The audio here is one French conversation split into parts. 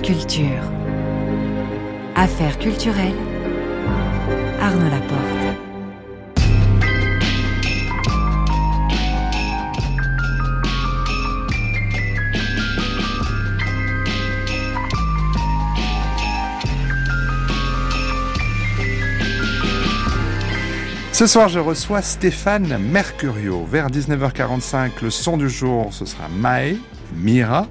Culture. Affaires culturelles. Arnaud Laporte. Ce soir, je reçois Stéphane Mercurio. Vers 19h45, le son du jour, ce sera Mae, Mira.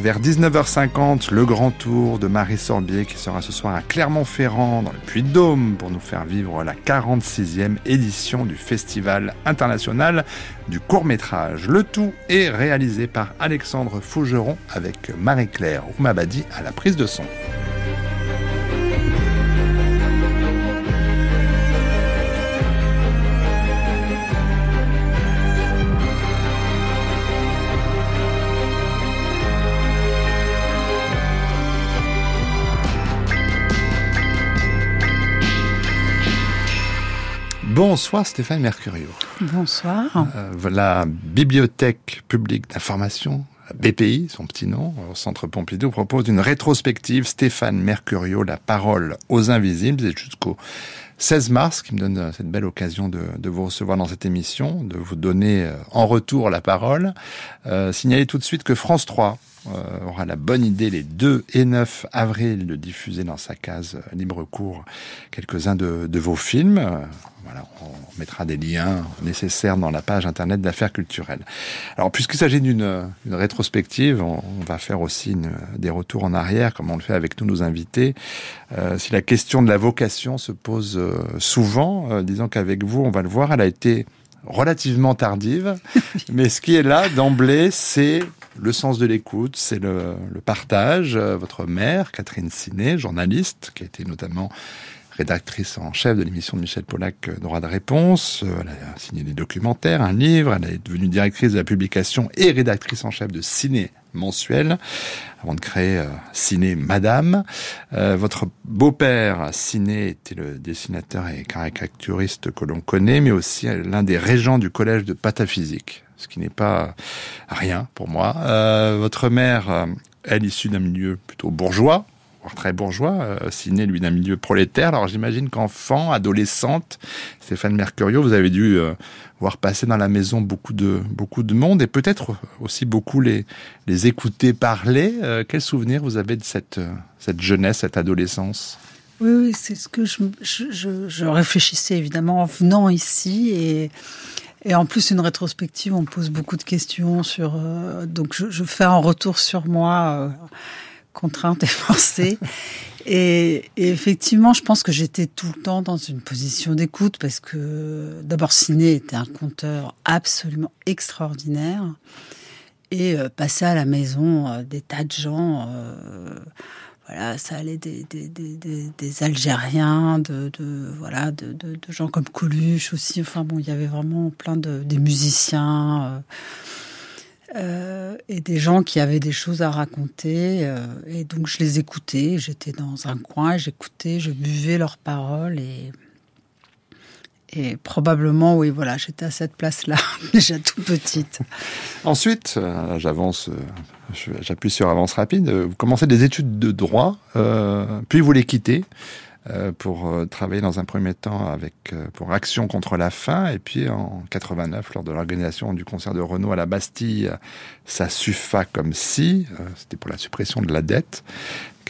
Vers 19h50, le grand tour de Marie Sorbier qui sera ce soir à Clermont-Ferrand dans le Puy-de-Dôme pour nous faire vivre la 46e édition du Festival international du court-métrage. Le tout est réalisé par Alexandre Fougeron avec Marie-Claire Oumabadi à la prise de son. Bonsoir Stéphane Mercurio. Bonsoir. Euh, la Bibliothèque publique d'information, BPI, son petit nom, au Centre Pompidou, propose une rétrospective Stéphane Mercurio, la parole aux invisibles, et jusqu'au 16 mars, qui me donne euh, cette belle occasion de, de, vous recevoir dans cette émission, de vous donner euh, en retour la parole. Euh, signaler tout de suite que France 3 euh, aura la bonne idée les 2 et 9 avril de diffuser dans sa case libre cours quelques-uns de, vos films. Euh, voilà, on mettra des liens nécessaires dans la page internet d'affaires culturelles. Alors, puisqu'il s'agit d'une rétrospective, on, va faire aussi des retours en arrière, comme on le fait avec tous nos invités. Euh, si la question de la vocation se pose euh, souvent, disons qu'avec vous, on va le voir, elle a été relativement tardive, mais ce qui est là d'emblée, c'est le sens de l'écoute, c'est le, le, partage. Votre mère, Catherine Siné, journaliste, qui a été notamment rédactrice en chef de l'émission de Michel Polac Droit de réponse. Elle a signé des documentaires, un livre. Elle est devenue directrice de la publication et rédactrice en chef de Ciné mensuel avant de créer euh, Ciné Madame. Euh, votre beau-père, Ciné, était le dessinateur et caricaturiste que l'on connaît, mais aussi l'un des régents du collège de pataphysique, ce qui n'est pas rien pour moi. Euh, votre mère, elle, issue d'un milieu plutôt bourgeois, très bourgeois, euh, Ciné, lui, d'un milieu prolétaire. Alors j'imagine qu'enfant, adolescente, Stéphane Mercurio, vous avez dû euh, voir passer dans la maison beaucoup de, beaucoup de monde et peut-être aussi beaucoup les, les écouter parler. Euh, quel souvenir vous avez de cette, cette jeunesse, cette adolescence? Oui, c'est ce que je, je, je, réfléchissais évidemment en venant ici et... Et en plus, une rétrospective, on pose beaucoup de questions sur. Euh, donc, je, fais un retour sur moi euh, contrainte et forcée. Et, effectivement, je pense que j'étais tout le temps dans une position d'écoute parce que d'abord, Ciné était un conteur absolument extraordinaire. Et euh, à la maison euh, des tas de gens, euh, voilà, ça allait des, Algériens, de, voilà, de, gens comme Coluche aussi. Enfin bon, il y avait vraiment plein de musiciens. Euh, et des gens qui avaient des choses à raconter. Euh, et donc je les écoutais, j'étais dans un coin, j'écoutais, je buvais leurs paroles et, et probablement, oui, voilà, j'étais à cette place-là, déjà tout petite. Ensuite, euh, j'avance, j'appuie sur avance rapide, vous commencez des études de droit, puis vous les quittez pour travailler dans un premier temps avec pour Action contre la faim et puis en 89 lors de l'organisation du concert de Renault à la Bastille ça suffa comme si c'était pour la suppression de la dette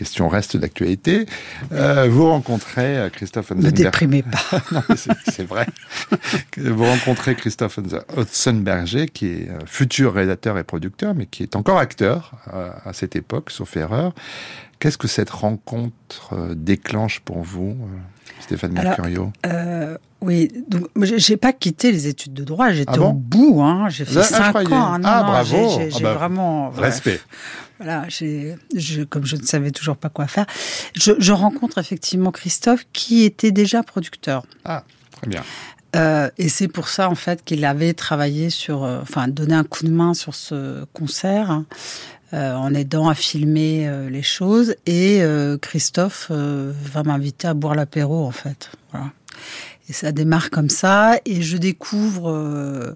question reste d'actualité. Euh, vous rencontrez Christophe Ne déprimez pas. c'est vrai. vous rencontrez Christophe Hotzenberger, qui est futur réalisateur et producteur, mais qui est encore acteur à cette époque, sauf erreur. Qu'est-ce que cette rencontre déclenche pour vous, Stéphane Mercurio? euh, Oui, donc j'ai pas quitté les études de droit, j'étais ah bon au bout, hein, j'ai fait 5 ah, ans. Non, ah, non, bravo J'ai ah bah, vraiment... Respect. Voilà, je, comme je ne savais toujours pas quoi faire, je, je rencontre effectivement Christophe qui était déjà producteur. Ah, très bien. Euh, et c'est pour ça en fait qu'il avait travaillé sur, euh, enfin donné un coup de main sur ce concert euh, en aidant à filmer euh, les choses. Et euh, Christophe va m'inviter à boire l'apéro en fait. Voilà. Et ça démarre comme ça et je découvre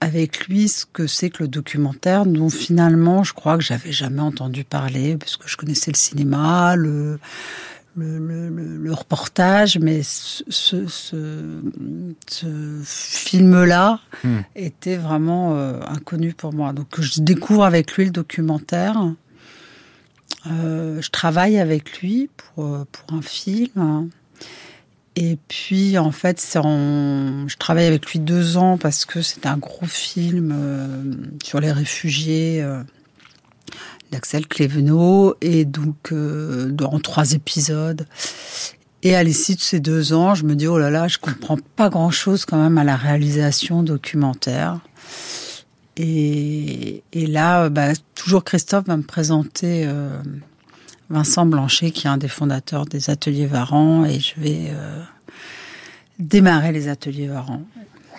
avec lui ce que c'est que le documentaire, dont finalement, je crois que j'avais jamais entendu parler, parce que je connaissais le cinéma, le, le, reportage, mais ce, film-là hmm. était vraiment euh, inconnu pour moi. Donc je découvre avec lui le documentaire. Euh, je travaille avec lui pour, euh, pour un film. Et puis, en fait, je travaille avec lui deux ans parce que c'est un gros film sur les réfugiés d'Axel Clévenot, et donc euh, en trois épisodes. Et à l'issue de ces deux ans, je me dis, oh là là, je comprends pas grand-chose quand même à la réalisation documentaire. Et, là, bah, toujours Christophe va me présenter euh, Vincent Blanchet, qui est un des fondateurs des ateliers Varan, et je vais euh, démarrer les ateliers Varan.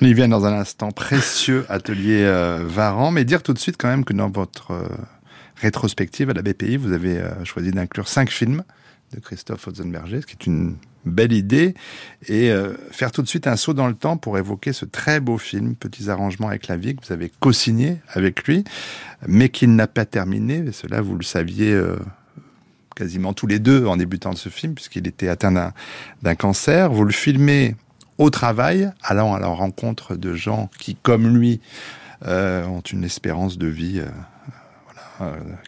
On y vient dans un instant, précieux atelier Varan, mais dire tout de suite quand même que dans votre rétrospective à la BPI, vous avez euh, choisi d'inclure cinq films de Christophe Otzenberger, ce qui est une belle idée, et euh, faire tout de suite un saut dans le temps pour évoquer ce très beau film, Petits arrangements avec la vie, que vous avez co-signé avec lui, mais qu'il n'a pas terminé, et cela vous le saviez euh, quasiment tous les deux en débutant de ce film, puisqu'il était atteint d'un cancer. Vous le filmez au travail, allant à la rencontre de gens qui, comme lui, ont une espérance de vie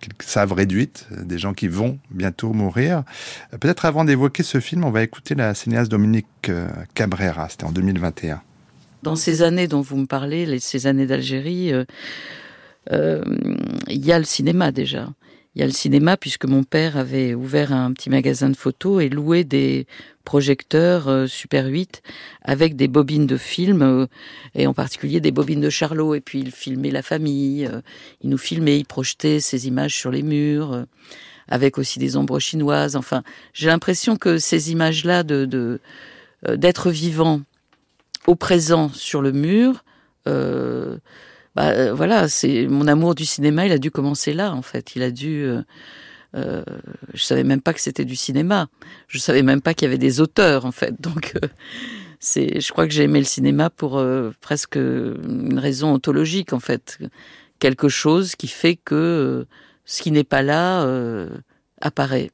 qu'ils savent réduite, des gens qui vont bientôt mourir. Euh, peut-être avant d'évoquer ce film, on va écouter la cinéaste Dominique euh, Cabrera, c'était en 2021. Dans ces années dont vous me parlez, ces années d'Algérie, il y a le cinéma déjà. Il y a le cinéma puisque mon père avait ouvert un petit magasin de photos et loué des projecteurs euh, Super 8 avec des bobines de films euh, et en particulier des bobines de Charlot et puis il filmait la famille, euh, il nous filmait, il projetait ses images sur les murs avec aussi des ombres chinoises. Enfin, j'ai l'impression que ces images-là de d'être vivant au présent sur le mur bah, euh, voilà, c'est mon amour du cinéma, il a dû commencer là en fait. Il a dû. Euh, euh, je savais même pas que c'était du cinéma. Je savais même pas qu'il y avait des auteurs en fait. Donc euh, c'est, je crois que j'ai aimé le cinéma pour presque une raison ontologique en fait, quelque chose qui fait que ce qui n'est pas là apparaît.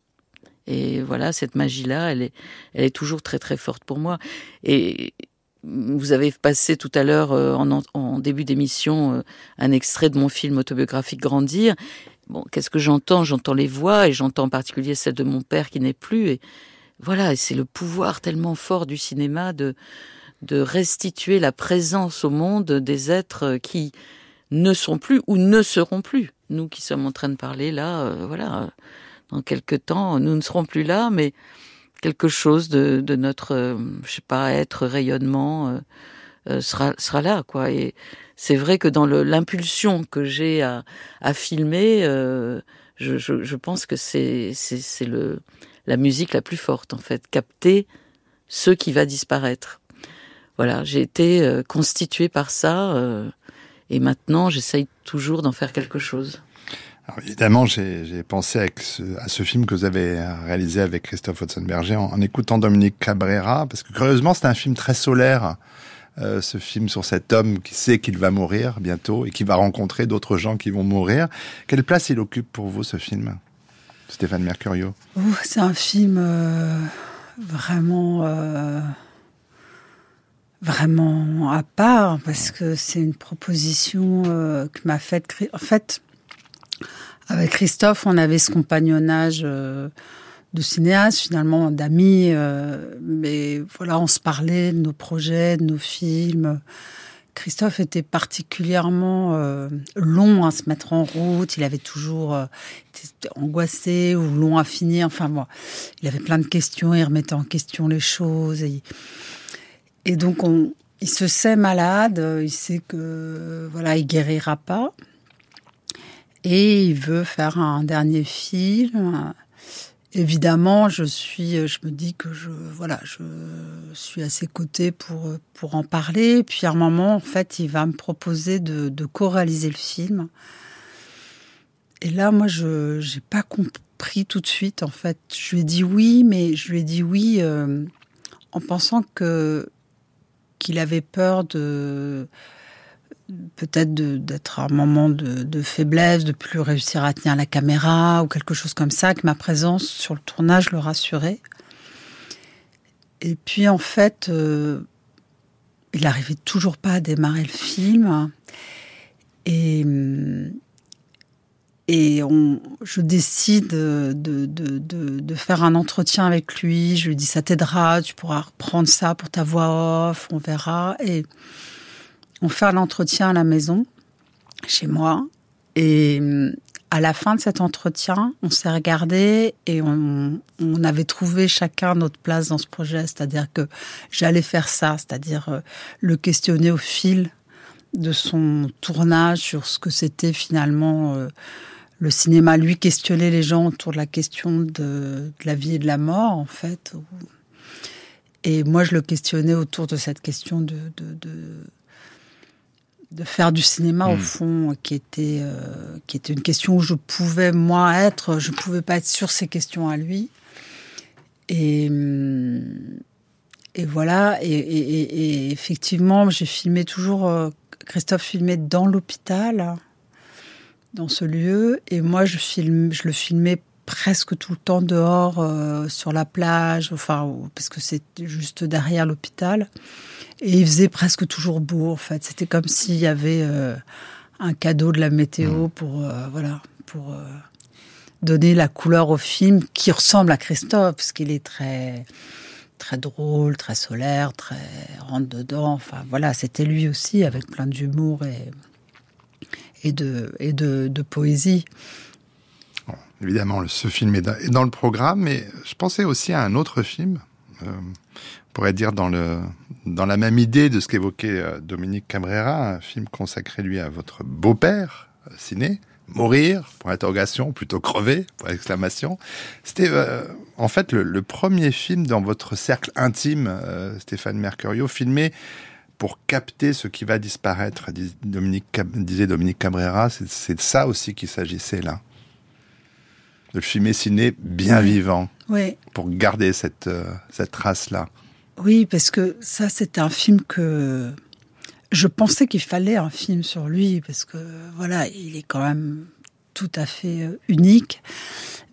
Et voilà, cette magie-là, elle est, elle est toujours très très forte pour moi. Et vous avez passé tout à l'heure, euh, en, début d'émission, euh, un extrait de mon film autobiographique Grandir. Bon, qu'est-ce que j'entends? J'entends les voix et j'entends en particulier celle de mon père qui n'est plus. Et voilà, c'est le pouvoir tellement fort du cinéma de de restituer la présence au monde des êtres qui ne sont plus ou ne seront plus. Nous qui sommes en train de parler là, euh, voilà, dans quelques temps, nous ne serons plus là, mais quelque chose de, de notre, euh, je sais pas, être rayonnement euh, euh, sera sera là quoi. Et c'est vrai que dans l'impulsion que j'ai à, à filmer, je, je, je, pense que c'est c'est le la musique la plus forte en fait, capter ce qui va disparaître. Voilà, j'ai été constituée par ça et maintenant j'essaye toujours d'en faire quelque chose évidemment, j'ai pensé à ce film que vous avez réalisé avec Christophe Hotzenberger en, en écoutant Dominique Cabrera, parce que curieusement, c'est un film très solaire. Euh, ce film sur cet homme qui sait qu'il va mourir bientôt et qui va rencontrer d'autres gens qui vont mourir. Quelle place il occupe pour vous ce film, Stéphane Mercurio? C'est un film euh, vraiment euh, vraiment à part parce que c'est une proposition que m'a faite. En fait, avec Christophe, on avait ce compagnonnage euh, de cinéastes, finalement, d'amis. Euh, mais voilà, on se parlait de nos projets, de nos films. Christophe était particulièrement euh, long à se mettre en route. Il avait toujours été angoissé ou long à finir. Enfin, bon, il avait plein de questions. Il remettait en question les choses. Et, donc, on, il se sait malade. Il sait que voilà, il guérira pas et il veut faire un dernier film. Évidemment, je suis, je me dis que je, voilà, je suis à ses côtés pour pour en parler. Puis à un moment, en fait, il va me proposer de, co-réaliser le film. Et là, moi, je j'ai pas compris tout de suite. En fait, je lui ai dit oui, mais je lui ai dit oui euh, en pensant que qu'il avait peur de peut-être d'être un moment de, faiblesse, de plus réussir à tenir la caméra ou quelque chose comme ça, que ma présence sur le tournage le rassurait. Et puis en fait, euh, il n'arrivait toujours pas à démarrer le film. Et, et on, je décide de, de, de, de, faire un entretien avec lui. Je lui dis ça t'aidera, tu pourras reprendre ça pour ta voix off, on verra. Et on fait un entretien à la maison, chez moi. Et à la fin de cet entretien, on s'est regardé et on, avait trouvé chacun notre place dans ce projet. C'est-à-dire que j'allais faire ça, c'est-à-dire euh, le questionner au fil de son tournage sur ce que c'était finalement euh, le cinéma. Lui questionnait les gens autour de la question de, la vie et de la mort, en fait. Et moi, je le questionnais autour de cette question de, faire du cinéma, au hmm. fond, qui était, euh, qui était une question où je pouvais, moi, être, je pouvais pas être sur ces questions à lui. Et, et voilà, et, effectivement, j'ai filmé toujours, euh, Christophe filmait dans l'hôpital dans ce lieu. Et moi, je, filme, je le filmais presque tout le temps dehors, euh, sur la plage, enfin, parce que c'est juste derrière l'hôpital. Et il faisait presque toujours beau, en fait. C'était comme s'il y avait euh, un cadeau de la météo mmh. pour, euh, voilà, pour donner la couleur au film qui ressemble à Christophe, parce qu'il est très très drôle, très solaire, très rentre dedans. Enfin voilà, c'était lui aussi avec plein d'humour et et de, et de, poésie. Évidemment, ce film est dans, le programme, mais je pensais aussi à un autre film, euh, on pourrait dire dans, le, dans la même idée de ce qu'évoquait euh, Dominique Cabrera, un film consacré lui à votre beau-père, euh, ciné, Mourir, pour interrogation, plutôt crever, pour exclamation. C'était en fait le, premier film dans votre cercle intime, Stéphane Mercurio, filmé pour capter ce qui va disparaître, Dominique, disait Dominique Cabrera, c'est de ça aussi qu'il s'agissait là. De le filmer ciné bien vivant. Oui. Pour garder cette, euh, cette trace-là. Oui, parce que ça, c'était un film que je pensais qu'il fallait un film sur lui, parce que voilà, il est quand même tout à fait euh, unique.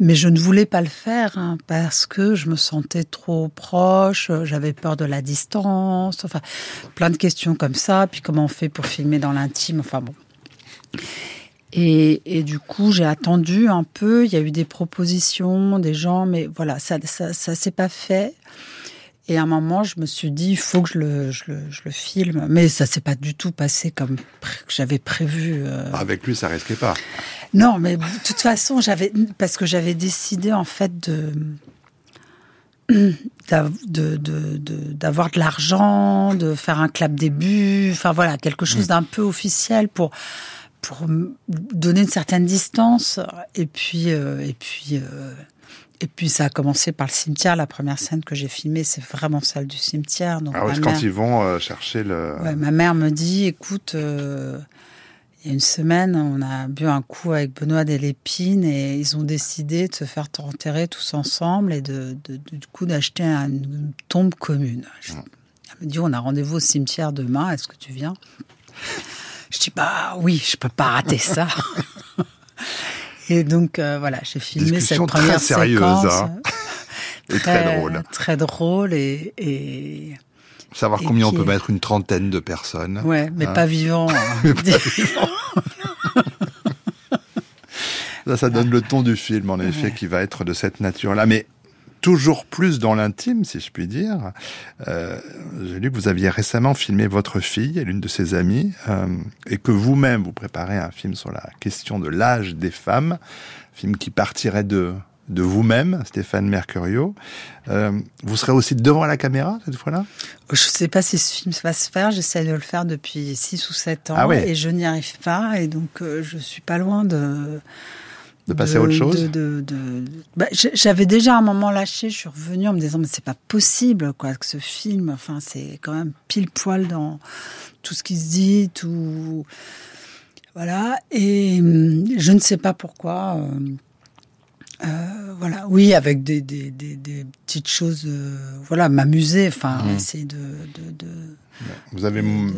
Mais je ne voulais pas le faire hein, parce que je me sentais trop proche, euh, j'avais peur de la distance, enfin plein de questions comme ça. Puis comment on fait pour filmer dans l'intime, enfin bon. Et, et du coup, j'ai attendu un peu. Il y a eu des propositions, des gens, mais voilà, ça, ça, ça s'est pas fait. Et à un moment, je me suis dit, il faut que je le, je le, je le filme. Mais ça s'est pas du tout passé comme j'avais prévu. Euh. Avec lui, ça risquait pas. Non, mais de toute façon, j'avais parce que j'avais décidé en fait de d'avoir de, de, de, l'argent, de faire un clap début, enfin voilà, quelque chose mm. d'un peu officiel pour pour donner une certaine distance. Et puis euh, et puis euh, et puis ça a commencé par le cimetière. La première scène que j'ai filmée, c'est vraiment celle du cimetière. Donc ah oui, quand ils vont euh, chercher le. Ouais, ma mère me dit, écoute, il y a une semaine, on a bu un coup avec Benoît Delépine et ils ont décidé de se faire enterrer tous ensemble et de, du coup d'acheter une tombe commune. Elle me dit on a rendez-vous au cimetière demain, est-ce que tu viens? Je dis bah oui, je peux pas rater ça. et donc euh, voilà, j'ai filmé cette première très sérieuse, séquence. Hein. très, très, drôle. Très drôle et, et Savoir combien on peut mettre une trentaine de personnes. Ouais, mais hein. pas vivant. Hein. ça, ça donne le ton du film, en effet, qui va être de cette nature-là. Mais toujours plus dans l'intime, si je puis dire. Euh, J'ai lu que vous aviez récemment filmé votre fille et l'une de ses amies, euh, et que vous-même vous préparez un film sur la question de l'âge des femmes, film qui partirait de de vous-même, Stéphane Mercurio. Euh, vous serez aussi devant la caméra cette fois-là? Je ne sais pas si ce film va se faire. J'essaie de le faire depuis 6 ou 7 ans ah et je n'y arrive pas. Et donc, euh, je suis pas loin de... De passer à autre chose de, bah, J'avais déjà un moment lâché. Je suis revenue en me disant, mais c'est pas possible quoi, que ce film, enfin, c'est quand même pile poil dans tout ce qui se dit, tout... Voilà. Et hum, je ne sais pas pourquoi... Euh, Euh, voilà, oui, avec des, des, des, des petites choses, euh, voilà, m'amuser, enfin, Mhm. essayer de, de, de- Vous avez m-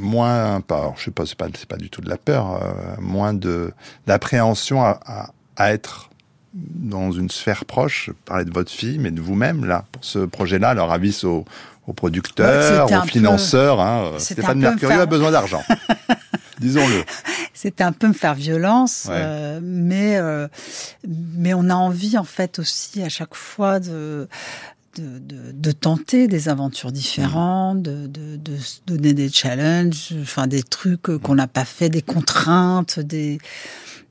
moins, pas, alors, je sais pas, c'est pas, c'est pas du tout de la peur, euh, moins de d'appréhension à, à, à être dans une sphère proche. Je parlais de votre fille, mais de vous-même là pour ce projet-là. Alors avis aux, aux Ouais, producteurs, aux peu- financeurs. Hein, Stéphane Mercurio faire- a besoin d'argent. Disons-le. C'était un peu me faire violence, Ouais. euh, mais euh, mais on a envie en fait aussi à chaque fois de de, de, de tenter des aventures différentes, de, de, se donner des challenges, enfin des trucs euh, qu'on n'a pas fait, des contraintes, des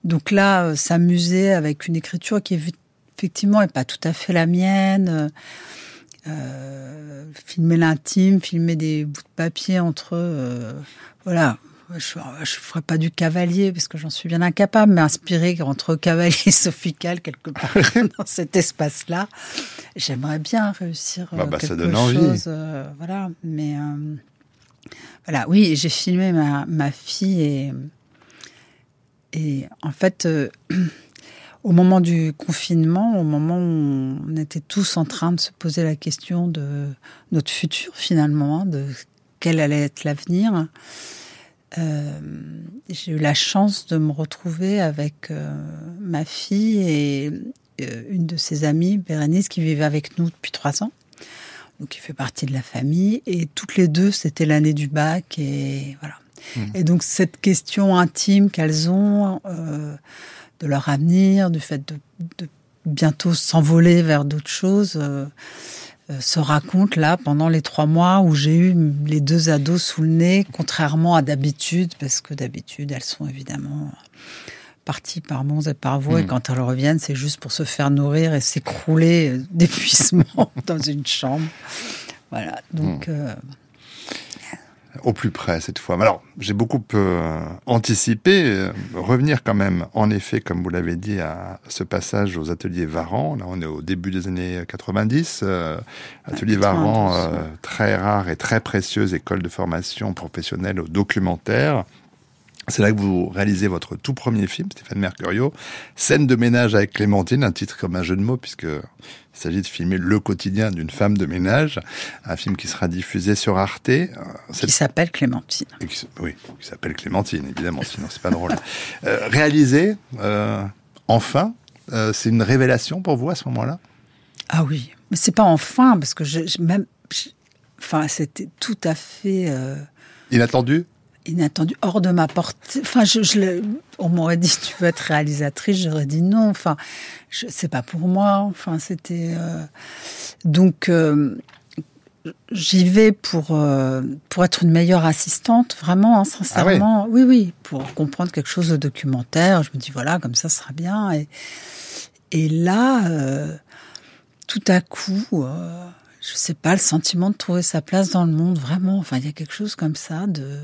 donc là euh, s'amuser avec une écriture qui est effectivement est pas tout à fait la mienne. euh, filmer l'intime, filmer des bouts de papier entre eux, euh, voilà. Je ne ferai pas du cavalier parce que j'en suis bien incapable, mais inspiré entre cavalier et sophical quelque part dans cet espace-là, j'aimerais bien réussir euh, Bah, bah, ça quelque donne envie. chose. euh, voilà, mais euh, voilà, oui, j'ai filmé ma, ma fille et et en fait. euh, au moment du confinement, au moment où on était tous en train de se poser la question de notre futur finalement, hein, de quel allait être l'avenir, euh, j'ai eu la chance de me retrouver avec euh, ma fille et euh, une de ses amies, Bérénice, qui vivait avec nous depuis trois ans, donc qui fait partie de la famille. Et toutes les deux, c'était l'année du bac et voilà. Et donc cette question intime qu'elles ont euh, de leur avenir, du fait de, de bientôt s'envoler vers d'autres choses, euh, euh, se raconte là pendant les trois mois où j'ai eu les deux ados sous le nez, contrairement à d'habitude, parce que d'habitude elles sont évidemment parties par monts et par voies, et Mm. quand elles reviennent, c'est juste pour se faire nourrir et s'écrouler euh, d'épuisement dans une chambre. Voilà, donc euh, au plus près cette fois. Alors, j'ai beaucoup euh, anticipé. euh, revenir quand même, en effet, comme vous l'avez dit, à ce passage aux ateliers Varan. Là, on est au début des années 90. euh, atelier 92, Varan, euh, très rare et très précieuse école de formation professionnelle au documentaire. C'est là que vous réalisez votre tout premier film, Stéphane Mercurio, Scène de ménage avec Clémentine, un titre comme un jeu de mots, puisque il s'agit de filmer le quotidien d'une femme de ménage, un film qui sera diffusé sur Arte. Euh, qui s'appelle Clémentine. qui oui, qui s'appelle Clémentine, évidemment, sinon c'est pas drôle. Euh, réalisé, euh, enfin, euh, c'est une révélation pour vous à ce moment-là? Ah oui, mais c'est pas enfin parce que je, je- même, je- enfin c'était tout à fait Inattendu? Inattendu, hors de ma portée. Enfin, je, on m'aurait dit tu veux être réalisatrice, j'aurais dit non. Enfin, c'est pas pour moi. Enfin, c'était euh, donc. euh, J'y vais pour euh, pour être une meilleure assistante, vraiment, hein, sincèrement. Oui, oui, pour comprendre quelque chose de documentaire. Je me dis voilà, comme ça, ce sera bien. Et et là, tout à coup, je sais pas, le sentiment de trouver sa place dans le monde, vraiment. Enfin, il y a quelque chose comme ça de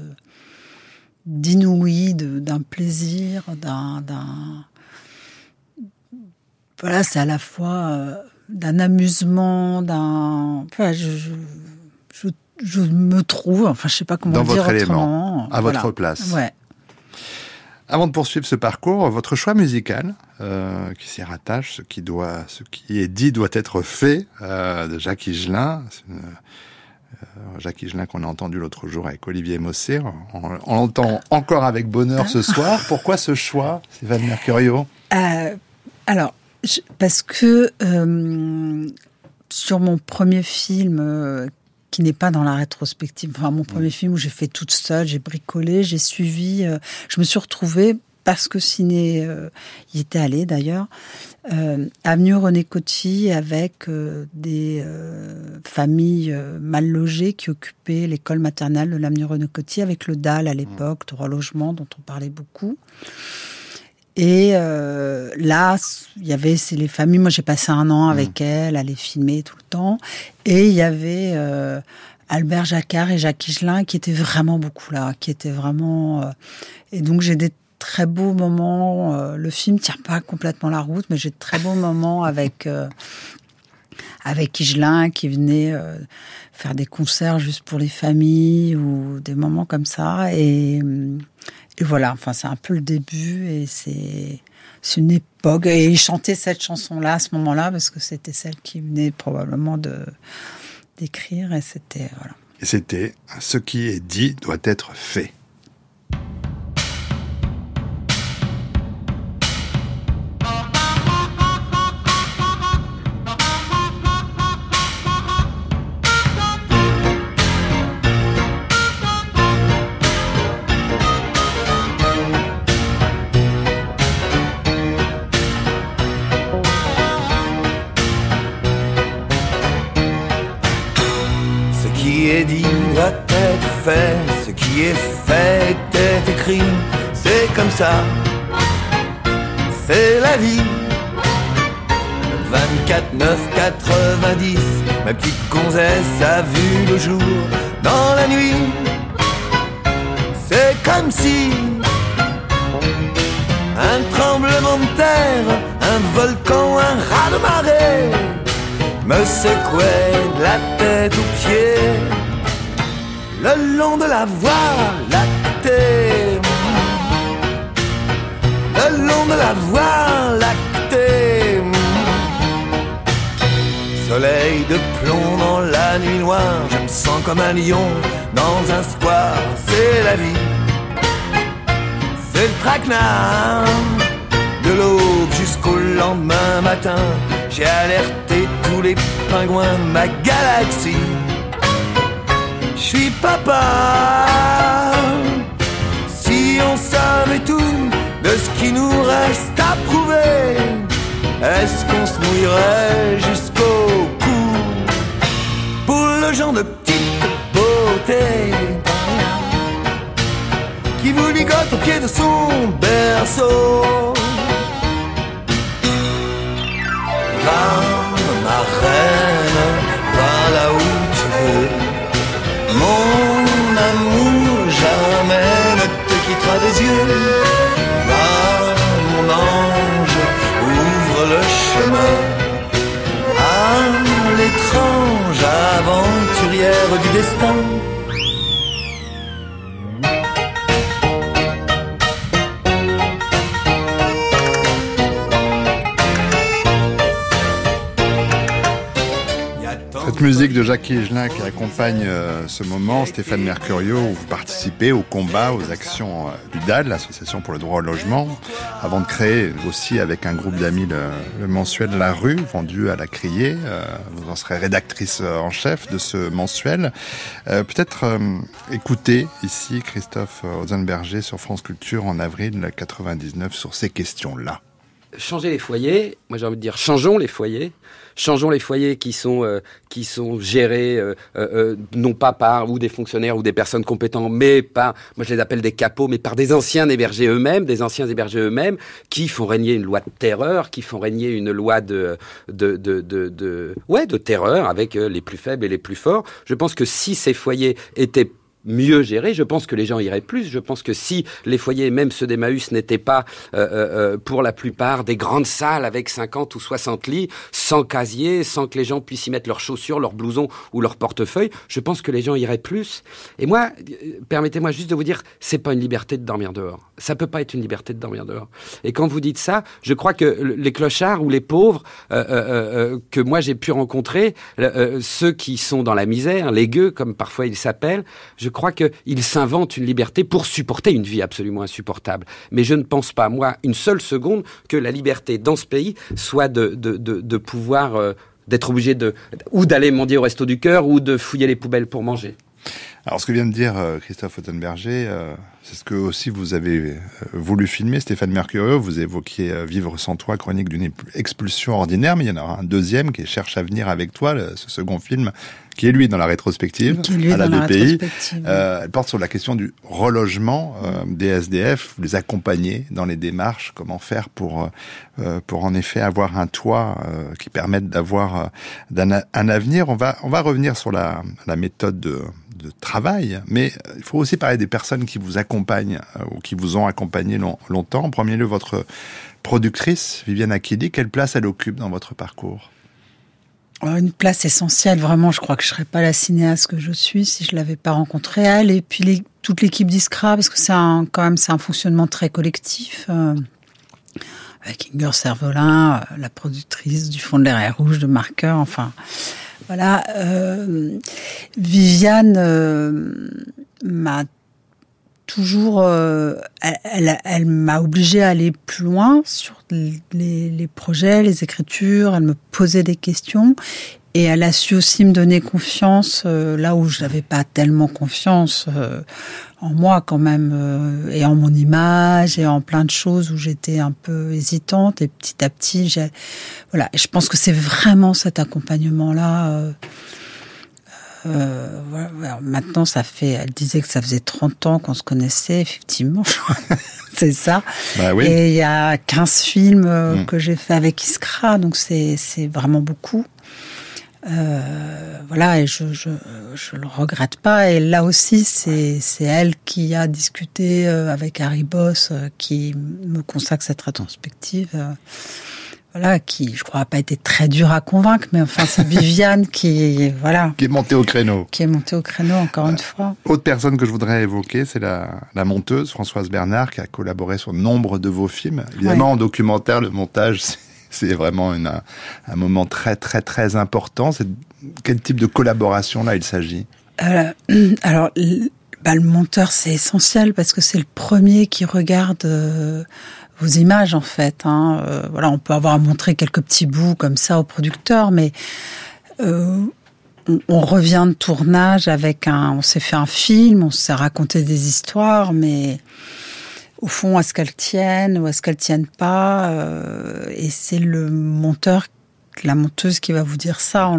d'inouï, d'un plaisir, d'un voilà, c'est à la fois euh, d'un amusement, d'un enfin, je, je, je, je me trouve, enfin, je sais pas comment Dans dire votre élément, à Voilà. votre place. Ouais. Avant de poursuivre ce parcours, votre choix musical, euh, qui s'y rattache, ce qui doit, ce qui est dit doit être fait, euh, de Jacques Higelin. Euh, Jacques Higelin qu'on a entendu l'autre jour avec Olivier Mossé. On, on l'entend encore avec bonheur ce soir. Pourquoi ce choix, Stéphane Mercurio Euh, alors, je- parce que euh, sur mon premier film, euh, qui n'est pas dans la rétrospective, enfin mon premier film où j'ai fait toute seule, j'ai bricolé, j'ai suivi, je me suis retrouvée parce que Ciné euh, y était allé d'ailleurs, euh, avenue René Coty avec euh, des euh, familles euh, mal logées qui occupaient l'école maternelle de l'avenue René Coty avec le DAL à l'époque, droit au logement dont on parlait beaucoup. Et euh, là, il y avait c'est les familles. Moi, j'ai passé un an avec elles, à les filmer tout le temps. Et il y avait euh, Albert Jacquard et Jacques Higelin qui étaient vraiment beaucoup là, qui étaient vraiment. euh, et donc j'ai des très beaux moments. euh, le film tient pas complètement la route, mais j'ai de très beaux moments avec euh, avec Higelin qui venait euh, faire des concerts juste pour les familles ou des moments comme ça. Et, hum, et voilà, enfin, c'est un peu le début et c'est c'est une époque. Et il chantait cette chanson-là à ce moment-là parce que c'était celle qui venait probablement de d'écrire et c'était voilà. Et c'était ce qui est dit doit être fait. C'est la vie. 24, 9, 90, ma petite gonzesse a vu le jour dans la nuit. C'est comme si un tremblement de terre, un volcan, un raz de marée me secouait de la tête aux pieds le long de la voie lactée le long de la voie lactée. Soleil de plomb dans la nuit noire, je me sens comme un lion dans un square, c'est la vie. C'est le traquenard de l'aube jusqu'au lendemain matin. J'ai alerté tous les pingouins de ma galaxie. Je suis papa. Si on savait tout de ce qui nous reste à prouver. Est-ce qu'on se mouillerait jusqu'au cou pour le genre de petite beauté qui vous ligote au pied de son berceau? Musique de Jacques Higelin qui accompagne euh, ce moment, Stéphane Mercurio, où vous participez au combat, aux actions euh, UDAL, l'association pour le droit au logement, avant de créer aussi avec un groupe d'amis le, mensuel La Rue, vendu à la Criée. Euh, vous en serez rédactrice en chef de ce mensuel. Peut-être écouter ici Christophe Ozenberger sur France Culture en avril 99 sur ces questions-là. Changer les foyers, moi j'ai envie de dire changeons les foyers changeons les foyers qui sont euh, qui sont gérés euh, euh, non pas par ou des fonctionnaires ou des personnes compétentes, mais par moi je les appelle des capots, mais par des anciens hébergés eux-mêmes, des anciens hébergés eux-mêmes qui font régner une loi de terreur, qui font régner une loi de de de de, de ouais de terreur avec les plus faibles et les plus forts. Je pense que si ces foyers étaient mieux géré, je pense que les gens iraient plus. Je pense que si les foyers, même ceux d'Emmaüs, n'étaient pas euh, euh, euh, pour la plupart des grandes salles avec 50 ou 60 lits, sans casier, sans que les gens puissent y mettre leurs chaussures, leurs blousons ou leurs portefeuilles, je pense que les gens iraient plus. Et moi, permettez-moi juste de vous dire, c'est pas une liberté de dormir dehors. Ça peut pas être une liberté de dormir dehors. Et quand vous dites ça, je crois que les clochards ou les pauvres que moi j'ai pu rencontrer, ceux qui sont dans la misère, les gueux comme parfois ils s'appellent, je crois qu'il s'invente une liberté pour supporter une vie absolument insupportable. Mais je ne pense pas, moi, une seule seconde, que la liberté dans ce pays soit de, pouvoir, euh, d'être obligé de, ou d'aller mendier au resto du cœur, ou de fouiller les poubelles pour manger. Alors, ce que vient de dire euh, Christophe Ottenberger, euh, c'est ce que aussi vous avez euh, voulu filmer, Stéphane Mercurio. Vous évoquiez Vivre sans toi, chronique d'une expulsion ordinaire, mais il y en aura un deuxième qui est Cherche à venir avec toi, ce second film, qui est lui dans la rétrospective, à la BPI. elle porte sur la question du relogement des SDF. Vous les accompagnez dans les démarches, comment faire pour pour en effet avoir un toit qui permette d'avoir un, avenir. On va on va revenir sur la, la méthode de de travail, mais euh, il faut aussi parler des personnes qui vous accompagnent euh, ou qui vous ont accompagné longtemps. En premier lieu, votre productrice, Viviane Akili, quelle place elle occupe dans votre parcours? Une place essentielle, vraiment. Je crois que je serais pas la cinéaste que je suis si je l'avais pas rencontrée elle. Et puis toute l'équipe d'Iskra, parce que c'est quand même c'est un fonctionnement très collectif. Euh, avec Inger Servolin, euh, la productrice du Fond de l'air rouge de Marqueur, enfin voilà. Euh, Viviane euh, m'a toujours, euh, elle, m'a obligée à aller plus loin sur les, projets, les écritures. Elle me posait des questions et elle a su aussi me donner confiance euh, là où je n'avais pas tellement confiance euh, en moi quand même et en mon image et en plein de choses où j'étais un peu hésitante et petit à petit, j'ai voilà. Et je pense que c'est vraiment cet accompagnement là euh, voilà. maintenant, ça fait. Elle disait que ça faisait 30 ans qu'on se connaissait, effectivement. c'est ça. Bah oui. Et il y a 15 films euh, mm. que j'ai fait avec Iskra, donc c'est vraiment beaucoup. Euh, voilà, et je, je, je le regrette pas. Et là aussi, c'est elle qui a discuté euh, avec Harry Boss, euh, qui me consacre cette rétrospective voilà, qui, je crois, a pas été très dur à convaincre, mais enfin, c'est Viviane qui, voilà. Qui est montée au créneau. Qui est montée au créneau, encore une fois. Autre personne que je voudrais évoquer, c'est la, la monteuse, Françoise Bernard, qui a collaboré sur nombre de vos films. Évidemment, en documentaire, le montage, c'est vraiment une, un moment très, très, très important. C'est quel type de collaboration, là, il s'agit? Euh, alors, bah, le monteur, c'est essentiel parce que c'est le premier qui regarde, euh, vos images en fait. Hein. Euh, voilà, on peut avoir à montrer quelques petits bouts comme ça au producteur, mais on, revient de tournage avec un, on s'est fait un film, on s'est raconté des histoires, mais au fond, est-ce qu'elles tiennent ou est-ce qu'elles tiennent pas euh, Et c'est le monteur la monteuse qui va vous dire ça,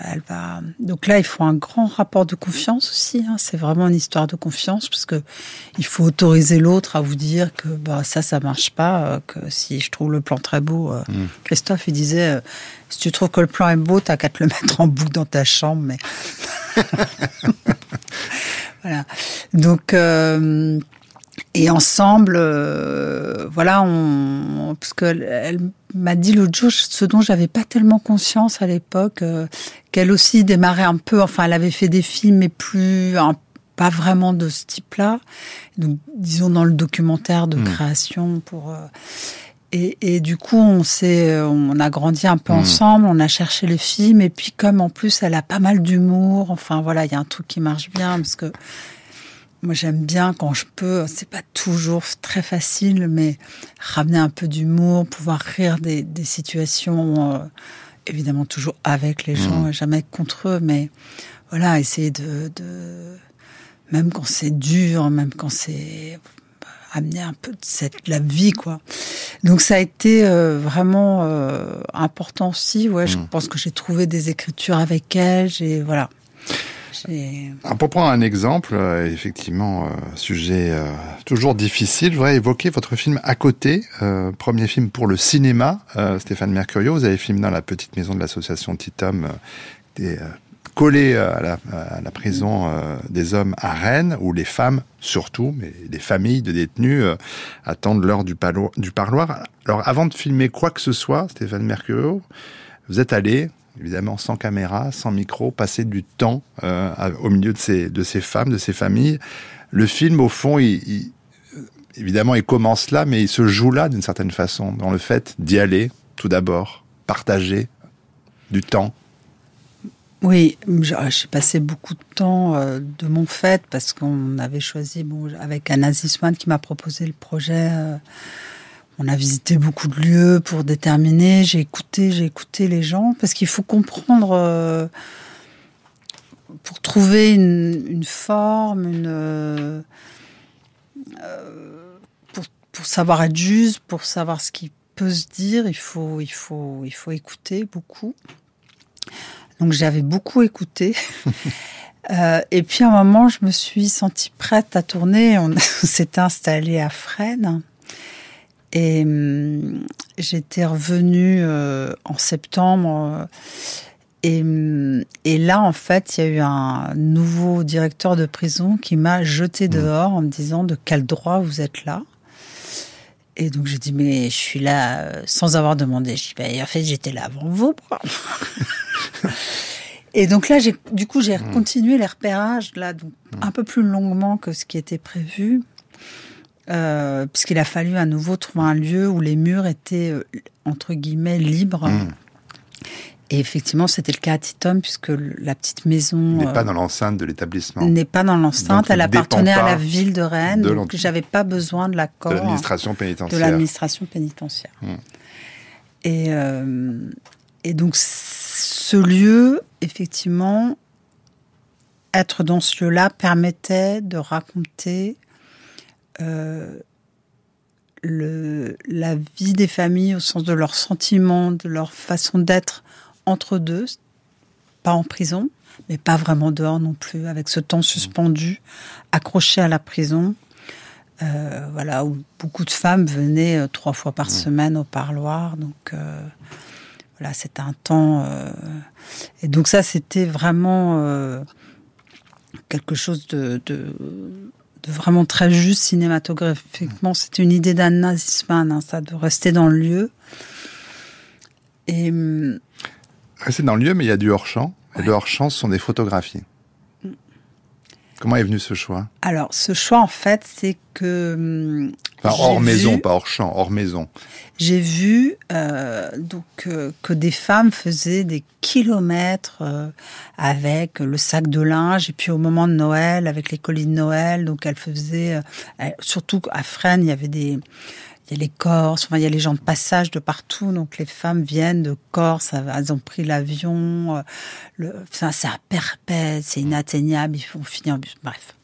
elle va. Donc là, il faut un grand rapport de confiance aussi. Hein. C'est vraiment une histoire de confiance parce que il faut autoriser l'autre à vous dire que bah ça, ça marche pas. Euh, que si je trouve le plan très beau, euh, mm. Christophe, il disait, euh, si tu trouves que le plan est beau, t'as qu'à te le mettre en boucle dans ta chambre. Mais voilà. Donc et ensemble, voilà, on parce que elle m'a dit l'autre jour ce dont j'avais pas tellement conscience à l'époque, euh, qu'elle aussi démarrait un peu, enfin elle avait fait des films mais plus pas vraiment de ce type-là, donc disons dans le documentaire de hmm. création pour euh, et, et, du coup on s'est on a grandi un peu hmm. ensemble, on a cherché les films et puis comme en plus elle a pas mal d'humour, enfin voilà il y a un truc qui marche bien parce que moi, j'aime bien quand je peux, c'est pas toujours très facile, mais ramener un peu d'humour, pouvoir rire des, des situations, euh, évidemment toujours avec les gens, mmh. jamais contre eux, mais voilà, essayer de, de même quand c'est dur, même quand c'est amener un peu de cette la vie quoi. Donc ça a été euh, vraiment euh, important aussi. Ouais, je mmh. pense que j'ai trouvé des écritures avec elle. J'ai voilà. Ah, pour prendre un exemple, euh, effectivement, euh, sujet euh, toujours difficile, je voudrais évoquer votre film À côté, premier film pour le cinéma. Stéphane Mercurio, vous avez filmé dans la petite maison de l'association Titom, collé à la, à la prison des hommes à Rennes, où les femmes, surtout, mais les familles de détenus attendent l'heure du, du parloir. Alors, avant de filmer quoi que ce soit, Stéphane Mercurio, vous êtes allé évidemment sans caméra, sans micro, passer du temps euh, au milieu de ces, femmes, de ces familles. Le film, au fond, évidemment, il commence là, mais il se joue là d'une certaine façon, dans le fait d'y aller, tout d'abord, partager du temps. Oui, j'ai passé beaucoup de temps euh, de mon fait parce qu'on avait choisi, avec Anna Zisman qui m'a proposé le projet. Euh, on a visité beaucoup de lieux pour déterminer. J'ai écouté, j'ai écouté les gens parce qu'il faut comprendre euh, pour trouver une, forme, une euh, pour, pour, savoir être juste, pour savoir ce qui peut se dire, il faut il faut il faut écouter beaucoup. Donc j'avais beaucoup écouté. Euh, et puis à un moment, je me suis sentie prête à tourner. On s'était installé à Fresnes. Et hum, j'étais revenue euh, en septembre. Euh, et, hum, et, là, en fait, il y a eu un nouveau directeur de prison qui m'a jeté mmh. dehors en me disant de quel droit vous êtes là. Et donc j'ai dit mais je suis là euh, sans avoir demandé. Je dis bah, en fait j'étais là avant vous. et donc là j'ai du coup j'ai continué les repérages là donc un peu plus longuement que ce qui était prévu. Euh, puisqu'il a fallu à nouveau trouver un lieu où les murs étaient euh, entre guillemets libres. Mmh. Et effectivement, c'était le cas à Titom, puisque la petite maison N'est euh, pas dans l'enceinte de l'établissement. n'est pas dans l'enceinte. Elle appartenait à la ville de Rennes, de donc j'avais pas besoin de l'accord De l'administration de pénitentiaire. l'administration pénitentiaire. Hmm. Et, euh, et donc, ce lieu, effectivement, être dans ce lieu-là permettait de raconter euh, le, la vie des familles au sens de leurs sentiments, de leur façon d'être entre deux, pas en prison, mais pas vraiment dehors non plus, avec ce temps suspendu, accroché à la prison. Euh, voilà, où beaucoup de femmes venaient euh, trois fois par semaine au parloir. Donc, euh, voilà, c'était un temps. euh, et donc, ça, c'était vraiment quelque chose de, de, de vraiment très juste cinématographiquement. C'était une idée d'Anna Zisman, hein, ça, de rester dans le lieu. Et. hum, Restez dans le lieu, mais il y a du hors-champ. Et le hors-champ, ce sont des photographies. Comment est venu ce choix? Alors, ce choix, en fait, c'est que. Enfin, hors vu- maison, pas hors champ, hors maison. J'ai vu euh, donc euh, que des femmes faisaient des kilomètres euh, avec le sac de linge et puis au moment de Noël avec les colis de Noël donc elles faisaient elles- surtout à Fresnes il y avait des il y a les Corses, enfin il y a les gens de passage de partout donc les femmes viennent de Corse, elles ont pris l'avion, enfin, c'est à perpète, c'est inatteignable, ils font finir en bus, bref.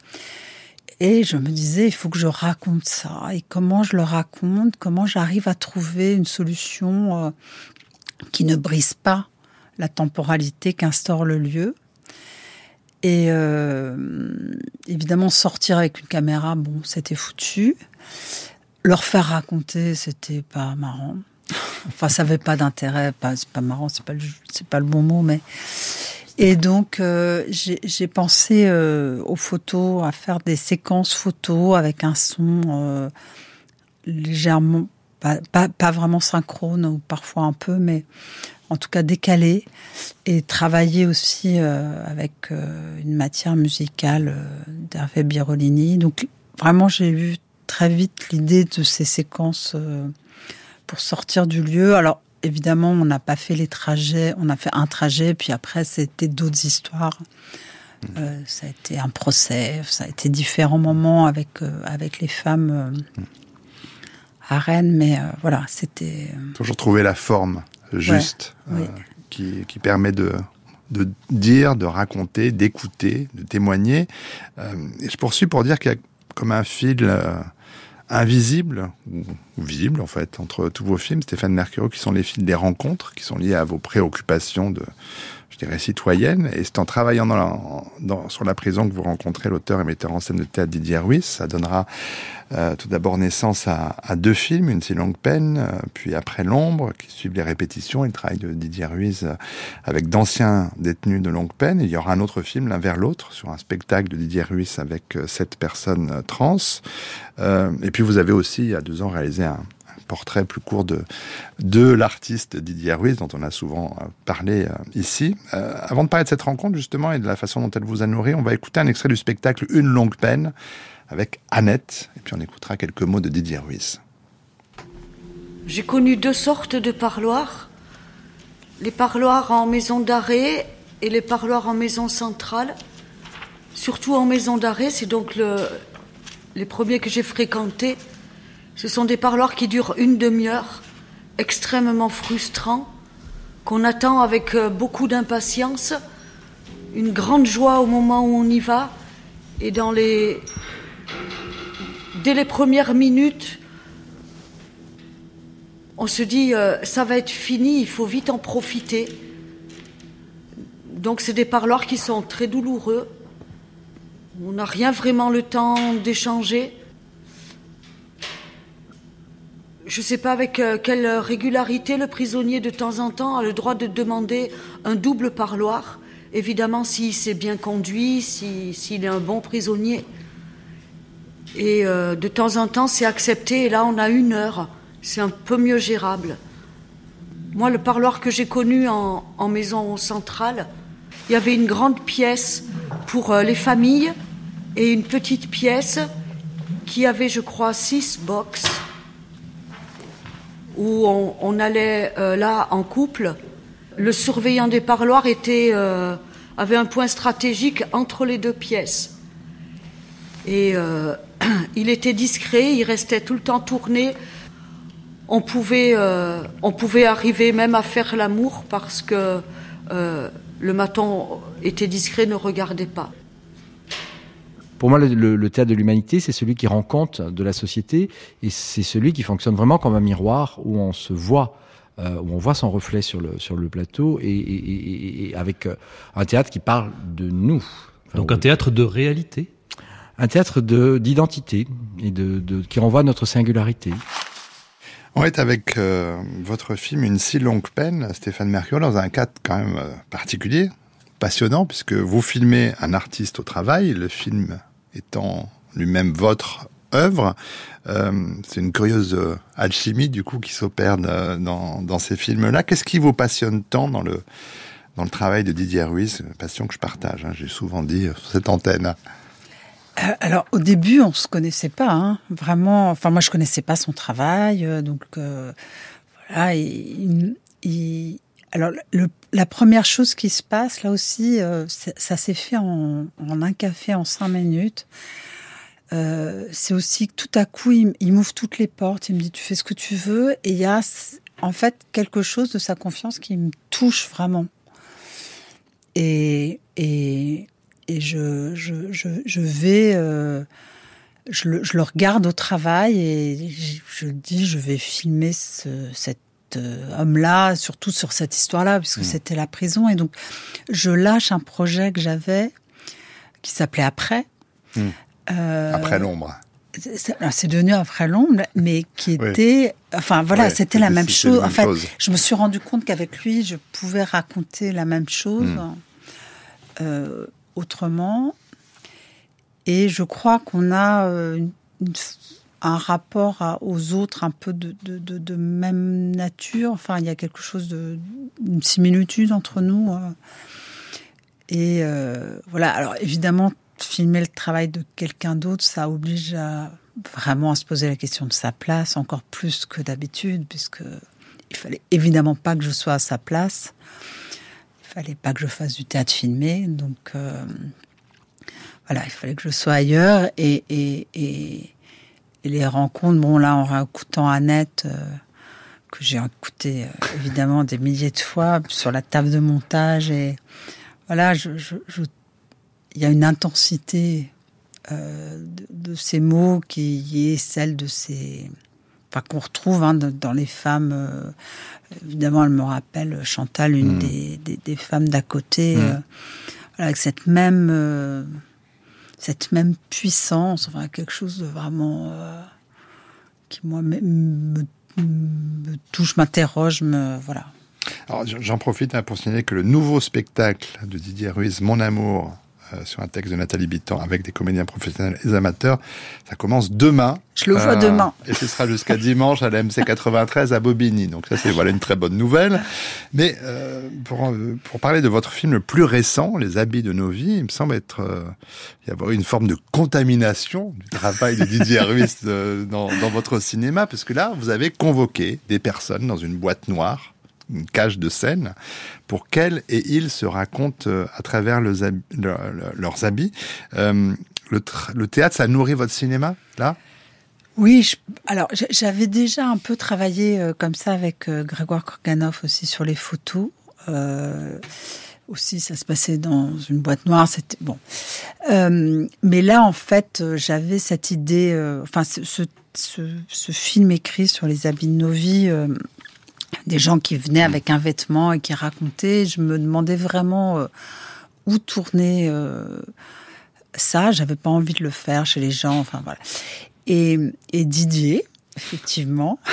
Et je me disais, il faut que je raconte ça. Et comment je le raconte Comment j'arrive à trouver une solution euh, qui ne brise pas la temporalité qu'instaure le lieu Et euh, évidemment, sortir avec une caméra, bon, c'était foutu. Leur faire raconter, c'était pas marrant. Enfin, ça avait pas d'intérêt. Pas, c'est pas marrant, c'est pas le, c'est pas le bon mot, mais. Et donc, euh, j'ai pensé euh, aux photos, à faire des séquences photos avec un son euh, légèrement, pas, pas, vraiment synchrone, ou parfois un peu, mais en tout cas décalé, et travailler aussi avec une matière musicale d'Hervé Birolini. Donc, vraiment, j'ai eu très vite l'idée de ces séquences pour sortir du lieu. Alors, évidemment, on n'a pas fait les trajets, on a fait un trajet, puis après, c'était d'autres histoires. Euh, ça a été un procès, ça a été différents moments avec, euh, avec les femmes euh, à Rennes, mais voilà, c'était. Toujours trouver la forme juste oui. qui, qui permet de, de dire, de raconter, d'écouter, de témoigner. Et je poursuis pour dire qu'il y a comme un fil invisible, ou, visible en fait, entre tous vos films, Stéphane Mercurio, qui sont les fils des rencontres, qui sont liés à vos préoccupations de, je dirais, citoyennes. Et c'est en travaillant dans la- dans- sur la prison que vous rencontrez l'auteur et metteur en scène de théâtre Didier Ruiz. Ça donnera euh, tout d'abord naissance à, à deux films, Une si longue peine, euh, puis Après l'ombre, qui suivent les répétitions et le travail de Didier Ruiz euh, avec d'anciens détenus de longue peine. Il y aura un autre film, l'un vers l'autre, sur un spectacle de Didier Ruiz avec euh, sept personnes trans. Et puis vous avez aussi, il y a deux ans, réalisé un portrait plus court de, de l'artiste Didier Ruiz, dont on a souvent euh, parlé euh, ici. Euh, avant de parler de cette rencontre, justement, et de la façon dont elle vous a nourri, on va écouter un extrait du spectacle Une longue peine avec Annette, et puis on écoutera quelques mots de Didier Ruiz. J'ai connu deux sortes de parloirs. Les parloirs en maison d'arrêt et les parloirs en maison centrale. Surtout en maison d'arrêt, c'est donc le- les premiers que j'ai fréquentés. Ce sont des parloirs qui durent une demi-heure, extrêmement frustrants, qu'on attend avec euh, beaucoup d'impatience, une grande joie au moment où on y va, et dans les... Dès les premières minutes, on se dit euh, ça va être fini, il faut vite en profiter. Donc c'est des parloirs qui sont très douloureux. On n'a rien vraiment le temps d'échanger. Je ne sais pas avec euh, quelle régularité le prisonnier de temps en temps a le droit de demander un double parloir. Évidemment, s'il s'est bien conduit, si- s'il est un bon prisonnier. Et euh, de temps en temps, c'est accepté. Et là, on a une heure. C'est un peu mieux gérable. Moi, le parloir que j'ai connu en, maison centrale, il y avait une grande pièce pour euh, les familles et une petite pièce qui avait, je crois, six box où on, allait euh, là en couple. Le surveillant des parloirs euh, avait un point stratégique entre les deux pièces. Et euh, il était discret, il restait tout le temps tourné. On pouvait, on pouvait arriver même à faire l'amour parce que le maton était discret, ne regardait pas. Pour moi, le, le théâtre de l'humanité, c'est celui qui rend compte de la société et c'est celui qui fonctionne vraiment comme un miroir où on se voit, euh, où on voit son reflet sur le, sur le plateau et, et, et, et avec euh, un théâtre qui parle de nous. Enfin, Donc un théâtre de réalité? Un théâtre d'identité et de, de, qui renvoie à notre singularité. On est avec euh, votre film Une si longue peine, Stéphane Mercure, dans un cadre quand même particulier, passionnant, puisque vous filmez un artiste au travail, le film étant lui-même votre œuvre. Euh, c'est une curieuse euh, alchimie du coup qui s'opère dans, dans ces films-là. Qu'est-ce qui vous passionne tant dans le dans le travail de Didier Ruiz, passion que je partage. Hein, J'ai souvent dit sur cette antenne. Euh, alors au début, on se connaissait pas, hein, vraiment. Enfin, moi, je connaissais pas son travail, euh, donc euh, voilà. Il, il, alors le, la première chose qui se passe là aussi, euh, ça s'est fait en, un café en cinq minutes. Euh, c'est aussi que tout à coup, il, il m'ouvre toutes les portes. Il me dit tu fais ce que tu veux, et il y a en fait quelque chose de sa confiance qui me touche vraiment. Et, et, et je, je, je, vais, euh, je, le, je, le, regarde au travail et je, dis, je vais filmer ce, cet euh, homme-là, surtout sur cette histoire-là, puisque mmh. c'était la prison. Et donc, je lâche un projet que j'avais qui s'appelait Après. Mmh. Euh, après l'ombre. C'est devenu après l'ombre, mais qui était, oui. enfin voilà, ouais, c'était la même chose. En fait, chose. je me suis rendu compte qu'avec lui, je pouvais raconter la même chose. Mmh. Euh, autrement. Et je crois qu'on a une, un rapport aux autres un peu de, de, même nature. Enfin, il y a quelque chose de similitude entre nous. Euh. Et euh, voilà. Alors évidemment, filmer le travail de quelqu'un d'autre, ça oblige à vraiment à se poser la question de sa place encore plus que d'habitude, puisque il fallait évidemment pas que je sois à sa place fallait pas que je fasse du théâtre filmé, donc euh, voilà, il fallait que je sois ailleurs et, et, et, et les rencontres, bon là en réécoutant Annette, euh, que j'ai écouté euh, évidemment des milliers de fois sur la table de montage et voilà, je, je, je il y a une intensité euh, de, de, ces mots qui est celle de ces enfin qu'on retrouve hein, dans les femmes. Euh, évidemment, elle me rappelle Chantal, une mmh. des, des, des, femmes d'à côté, mmh. voilà, avec cette même euh, cette même puissance, enfin quelque chose de vraiment euh, qui moi me, touche, m'interroge, me voilà. J'en profite hein, pour signaler que le nouveau spectacle de Didier Ruiz, Mon amour, euh, sur un texte de Nathalie Bittan avec des comédiens professionnels et amateurs. Ça commence demain. Je le vois euh, demain. Et ce sera jusqu'à dimanche à la MC 93 à Bobigny. Donc ça, c'est voilà une très bonne nouvelle. Mais euh, pour, euh, pour parler de votre film le plus récent, Les habits de nos vies, il me semble être euh, y avoir une forme de contamination du travail de Didier Ruiz dans, dans votre cinéma, parce que là, vous avez convoqué des personnes dans une boîte noire une cage de scène pour qu'elles et ils se racontent euh, à travers le, le, leurs habits. Euh, le, théâtre, ça nourrit votre cinéma, là? Oui, alors j'avais déjà un peu travaillé euh, comme ça avec Grégoire Korganov aussi sur les photos. Aussi, ça se passait dans une boîte noire. C'était bon, mais là en fait, j'avais cette idée. enfin, ce, ce, film écrit sur les habits de nos vies des gens qui venaient avec un vêtement et qui racontaient. Je me demandais vraiment euh, où tourner euh, ça. J'avais pas envie de le faire chez les gens. Enfin voilà. Et, et Didier, effectivement,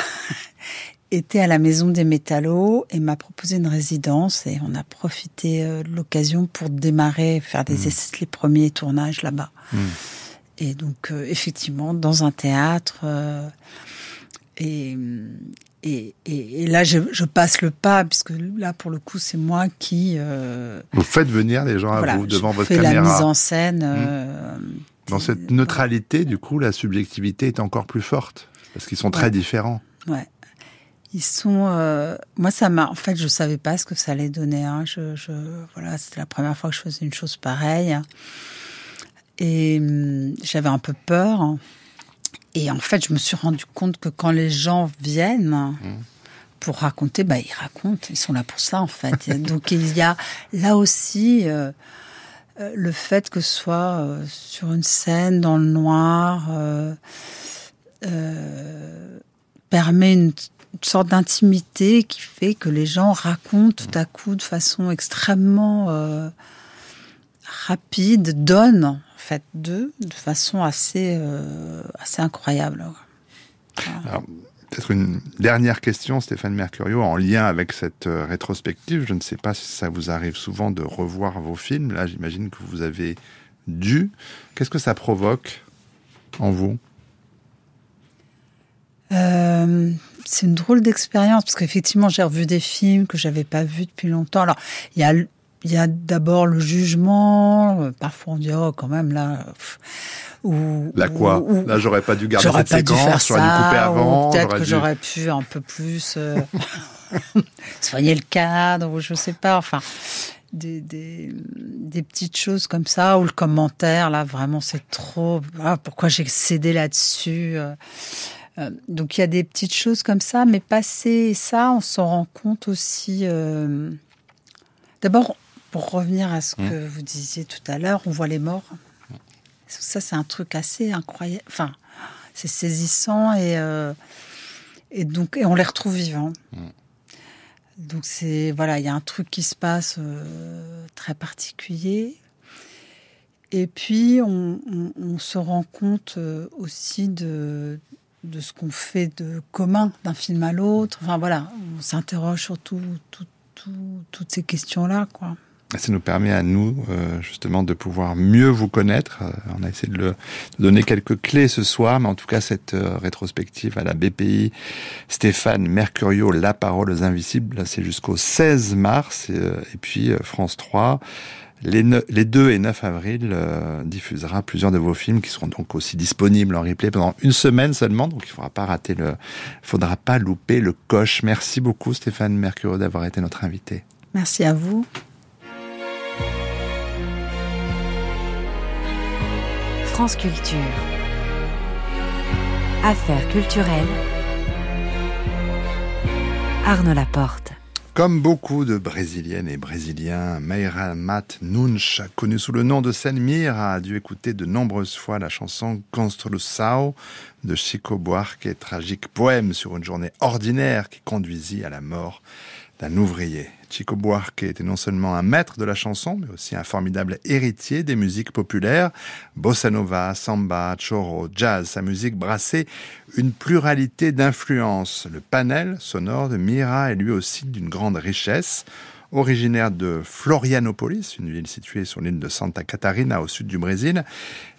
était à la maison des métallos et m'a proposé une résidence et on a profité euh, de l'occasion pour démarrer, faire des mmh. essais, les premiers tournages là-bas. Mmh. et donc, euh, effectivement, dans un théâtre. Euh, et, et, et, là, je, je, passe le pas, puisque là, pour le coup, c'est moi qui. Euh, vous faites venir les gens à vous devant votre caméra. la mise en scène. Mmh. Dans cette neutralité, du coup, la subjectivité est encore plus forte, parce qu'ils sont très différents. Ouais. Ils sont. Euh, moi, ça m'a. En fait, je savais pas ce que ça allait donner. Hein. Je, je, voilà, c'était la première fois que je faisais une chose pareille. Et hum, j'avais un peu peur. Et en fait, je me suis rendu compte que quand les gens viennent pour raconter, bah, ils racontent. Ils sont là pour ça, en fait. Donc, il y a là aussi euh, euh, le fait que ce soit euh, sur une scène dans le noir permet une, une sorte d'intimité qui fait que les gens racontent tout à coup de façon extrêmement rapide, donnent fait d'eux de façon assez, euh, assez incroyable. Peut-être une dernière question, Stéphane Mercurio, en lien avec cette euh, rétrospective. Je ne sais pas si ça vous arrive souvent de revoir vos films. Là, j'imagine que vous avez dû. Qu'est-ce que ça provoque en vous? Euh, c'est une drôle d'expérience parce qu'effectivement j'ai revu des films que j'avais pas vus depuis longtemps. Alors il y a il y a d'abord le jugement. Parfois, on dit oh quand même là. ou, là quoi Là, j'aurais pas dû garder cette pas séquence. Dû faire j'aurais dû couper avant. Peut-être que j'aurais pu un peu plus euh, soigner le cadre ou je sais pas. Enfin. Des, des, des, petites choses comme ça, ou le commentaire, là, vraiment, c'est trop. Ah, pourquoi j'ai cédé là-dessus euh, euh, Donc, il y a des petites choses comme ça, mais passer ça, on s'en rend compte aussi. Euh... D'abord, pour revenir à ce mmh. que vous disiez tout à l'heure, on voit les morts. Ça, c'est un truc assez incroyable. Enfin, c'est saisissant et, euh, et donc et on les retrouve vivants. Mmh. Donc c'est voilà, il y a un truc qui se passe euh, très particulier. Et puis on, se rend compte euh, aussi de, de ce qu'on fait de commun d'un film à l'autre. Enfin voilà, on s'interroge sur tout, toutes ces questions-là, quoi. Ça nous permet à nous, euh, justement, de pouvoir mieux vous connaître. Euh, on a essayé de, le, donner quelques clés ce soir, mais en tout cas, cette euh, rétrospective à la BPI, Stéphane Mercurio, La parole aux invisibles, c'est jusqu'au 16 mars. Et, puis, France 3, les, les 2 et 9 avril diffusera plusieurs de vos films qui seront donc aussi disponibles en replay pendant une semaine seulement. Donc il faudra pas rater le, faudra pas louper le coche. Merci beaucoup Stéphane Mercurio d'avoir été notre invité. Merci à vous. France. Affaires culturelles. Arnaud Laporte. Comme beaucoup de Brésiliennes et Brésiliens, Meira Mat Nunch, connue sous le nom de Senmir, a dû écouter de nombreuses fois la chanson Construção de Chico Buarque, tragique poème sur une journée ordinaire qui conduisit à la mort d'un ouvrier. Chico Buarque était non seulement un maître de la chanson, mais aussi un formidable héritier des musiques populaires. Bossa nova, samba, choro, jazz, sa musique brassait une pluralité d'influences. Le panel sonore de Mira est lui aussi d'une grande richesse. Originaire de Florianopolis, une ville située sur l'île de Santa Catarina au sud du Brésil,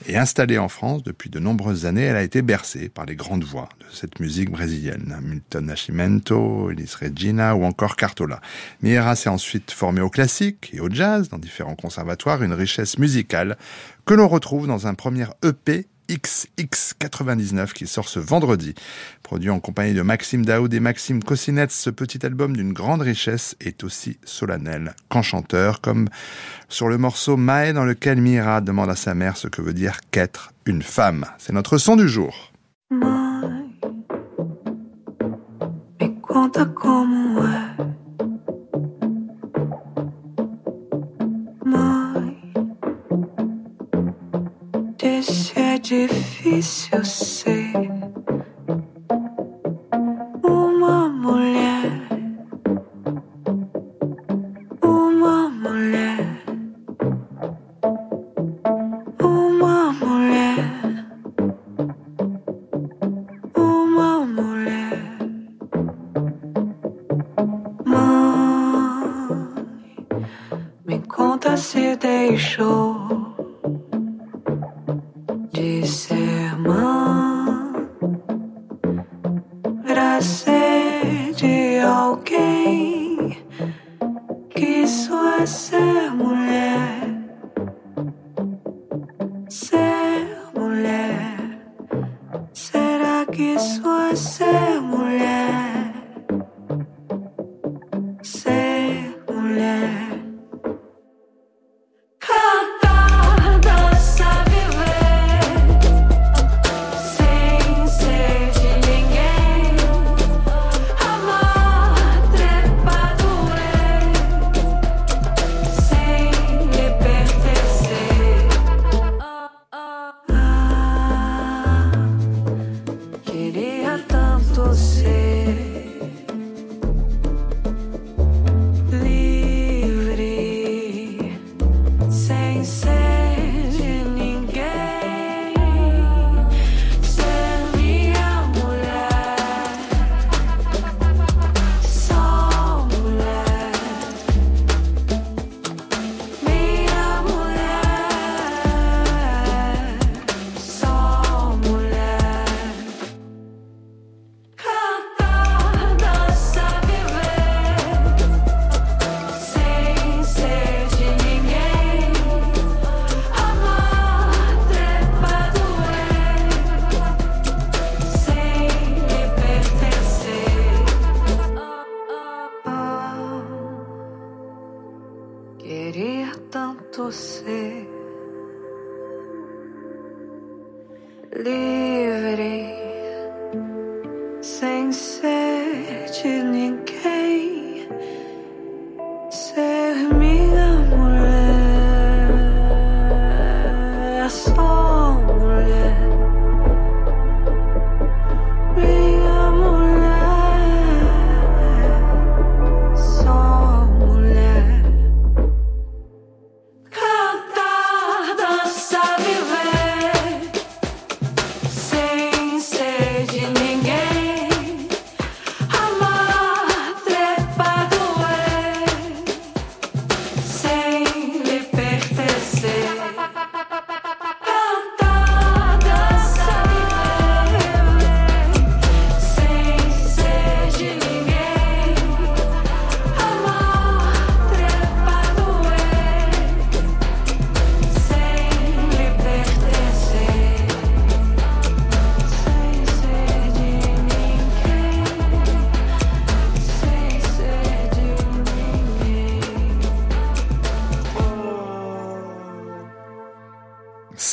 et installée en France depuis de nombreuses années, elle a été bercée par les grandes voix de cette musique brésilienne. Milton Nascimento, Elis Regina ou encore Cartola. Mira s'est ensuite formée au classique et au jazz dans différents conservatoires, une richesse musicale que l'on retrouve dans un premier EP XX99 qui sort ce vendredi. Produit en compagnie de Maxime Daoud et Maxime Cossinet, ce petit album d'une grande richesse est aussi solennel qu'enchanteur, comme sur le morceau Mae dans lequel Mira demande à sa mère ce que veut dire qu'être une femme. C'est notre son du jour. Difícil ser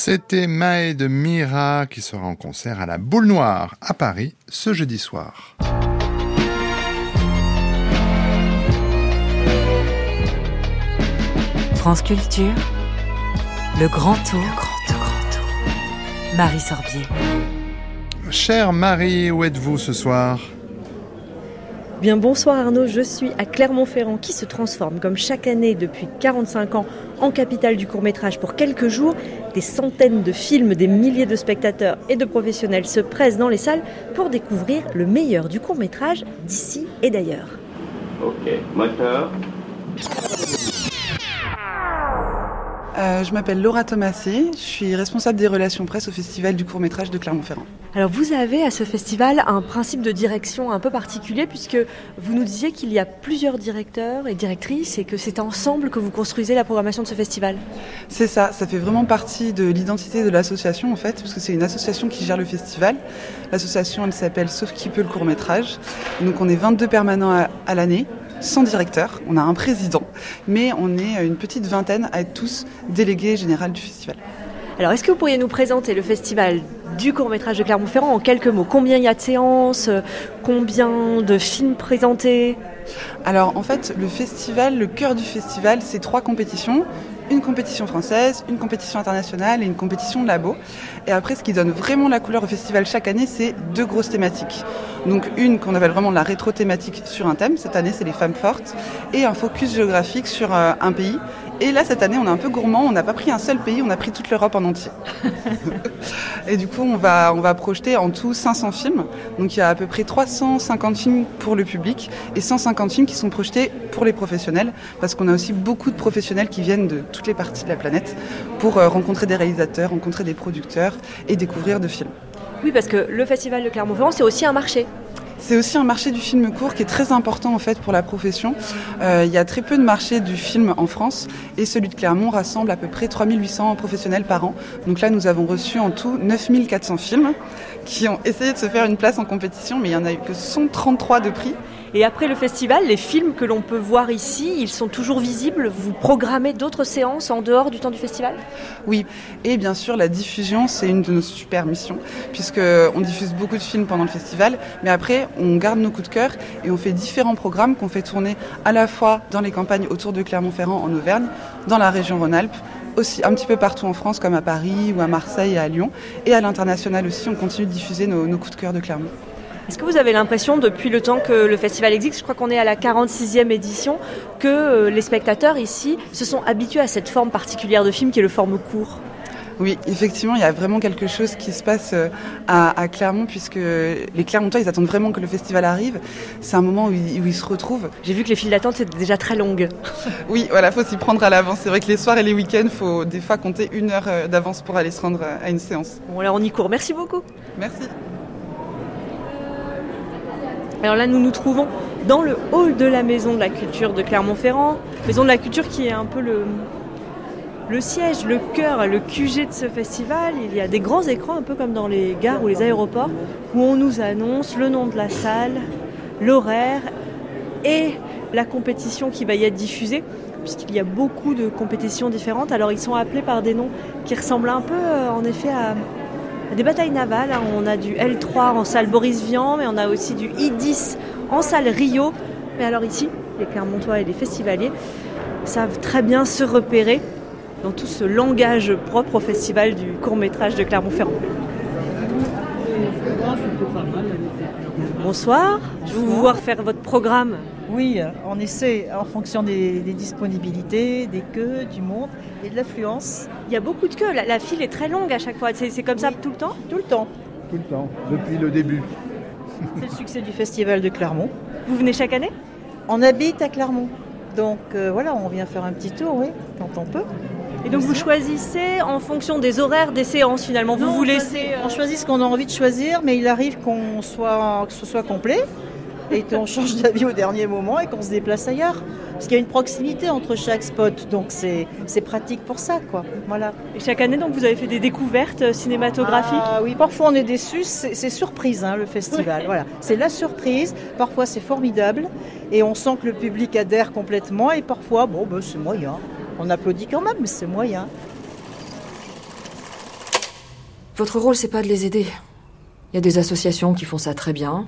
C'était Mae de Mira qui sera en concert à la Boule Noire à Paris ce jeudi soir. France Culture, le grand tour, grand tour, grand tour. Marie Sorbier. Chère Marie, où êtes-vous ce soir? Bien bonsoir Arnaud, je suis à Clermont-Ferrand qui se transforme comme chaque année depuis 45 ans en capitale du court-métrage pour quelques jours. Des centaines de films, des milliers de spectateurs et de professionnels se pressent dans les salles pour découvrir le meilleur du court-métrage d'ici et d'ailleurs. Euh, je m'appelle Laura Thomasé, je suis responsable des relations presse au Festival du court-métrage de Clermont-Ferrand. Alors vous avez à ce festival un principe de direction un peu particulier puisque vous nous disiez qu'il y a plusieurs directeurs et directrices et que c'est ensemble que vous construisez la programmation de ce festival. C'est ça, ça fait vraiment partie de l'identité de l'association en fait, parce que c'est une association qui gère le festival. L'association elle s'appelle Sauf qui peut le court-métrage. Donc on est 22 permanents à, à l'année. Sans directeur, on a un président, mais on est une petite vingtaine à être tous délégués généraux du festival. Alors est-ce que vous pourriez nous présenter le festival du court-métrage de Clermont-Ferrand en quelques mots? Combien il y a de séances? Combien de films présentés? Alors en fait, le festival, le cœur du festival, c'est trois compétitions. Une compétition française, une compétition internationale et une compétition labo. Et après, ce qui donne vraiment la couleur au festival chaque année, c'est deux grosses thématiques. Donc une qu'on appelle vraiment la rétro-thématique sur un thème. Cette année, c'est les femmes fortes. Et un focus géographique sur euh, un pays Et là, cette année, on est un peu gourmand. On n'a pas pris un seul pays, on a pris toute l'Europe en entier. et du coup, on va, on va projeter en tout 500 films. Donc il y a à peu près 350 films pour le public et 150 films qui sont projetés pour les professionnels. Parce qu'on a aussi beaucoup de professionnels qui viennent de toutes les parties de la planète pour euh, rencontrer des réalisateurs, rencontrer des producteurs et découvrir de films. Oui, parce que le Festival de Clermont-Ferrand, c'est aussi un marché. C'est aussi un marché du film court qui est très important en fait pour la profession. Euh, il y a très peu de marchés du film en France et celui de Clermont rassemble à peu près 3800 professionnels par an. Donc là, nous avons reçu en tout 9400 films qui ont essayé de se faire une place en compétition, mais il y en a eu que 133 de prix. Et après le festival, les films que l'on peut voir ici, ils sont toujours visibles. Vous programmez d'autres séances en dehors du temps du festival? Oui, et bien sûr la diffusion, c'est une de nos super missions, puisqu'on diffuse beaucoup de films pendant le festival, mais après on garde nos coups de cœur et on fait différents programmes qu'on fait tourner à la fois dans les campagnes autour de Clermont-Ferrand en Auvergne, dans la région Rhône-Alpes, aussi un petit peu partout en France, comme à Paris ou à Marseille et à Lyon, et à l'international aussi, on continue de diffuser nos, nos coups de cœur de Clermont. Est-ce que vous avez l'impression, depuis le temps que le festival existe, je crois qu'on est à la 46e édition, que euh, les spectateurs ici se sont habitués à cette forme particulière de film qui est le forme court? Oui, effectivement, il y a vraiment quelque chose qui se passe euh, à, à Clermont, puisque les Clermontois, ils attendent vraiment que le festival arrive. C'est un moment où ils, où ils se retrouvent. J'ai vu que les files d'attente étaient déjà très longues. Oui, voilà, faut s'y prendre à l'avance. C'est vrai que les soirs et les week-ends, faut des fois compter une heure euh, d'avance pour aller se rendre à une séance. Bon, là, on y court. Merci beaucoup. Merci. Alors là, nous nous trouvons dans le hall de la Maison de la Culture de Clermont-Ferrand. Maison de la Culture qui est un peu le, le siège, le cœur, le QG de ce festival. Il y a des grands écrans, un peu comme dans les gares ou les aéroports, où on nous annonce le nom de la salle, l'horaire et la compétition qui va y être diffusée, puisqu'il y a beaucoup de compétitions différentes. Alors ils sont appelés par des noms qui ressemblent un peu, euh, en effet, à, à des batailles navales. hein. On a du L3 en salle Boris Vian, mais on a aussi du I10 en salle Rio. Mais alors ici, les Clermontois et les festivaliers savent très bien se repérer dans tout ce langage propre au festival du court métrage de Clermont-Ferrand. Bonsoir, je vais vous voir faire votre programme. Oui, on essaie en fonction des, des disponibilités, des queues, du monde et de l'affluence. Il y a beaucoup de queues, la, la file est très longue à chaque fois. C'est comme ça tout le temps Tout le temps. Tout le temps, depuis le début. C'est le succès du festival de Clermont. Vous venez chaque année On habite à Clermont. Donc euh, voilà, on vient faire un petit tour, oui, quand on peut. Et donc vous choisissez en fonction des horaires des séances finalement. Vous Non, vous laissez. choisit- On choisit ce qu'on a envie de choisir, mais il arrive qu'on soit, que ce soit complet et qu'on change d'avis au dernier moment et qu'on se déplace ailleurs. Parce qu'il y a une proximité entre chaque spot, donc c'est c'est pratique pour ça, quoi. Voilà. Et chaque année, donc, vous avez fait des découvertes euh, cinématographiques? Ah oui, parfois on est déçus, c'est c'est surprise hein, le festival. Voilà, c'est la surprise. Parfois c'est formidable et on sent que le public adhère complètement et parfois bon ben, c'est moyen. On applaudit quand même, mais c'est moyen. Votre rôle, c'est pas de les aider. Il y a des associations qui font ça très bien.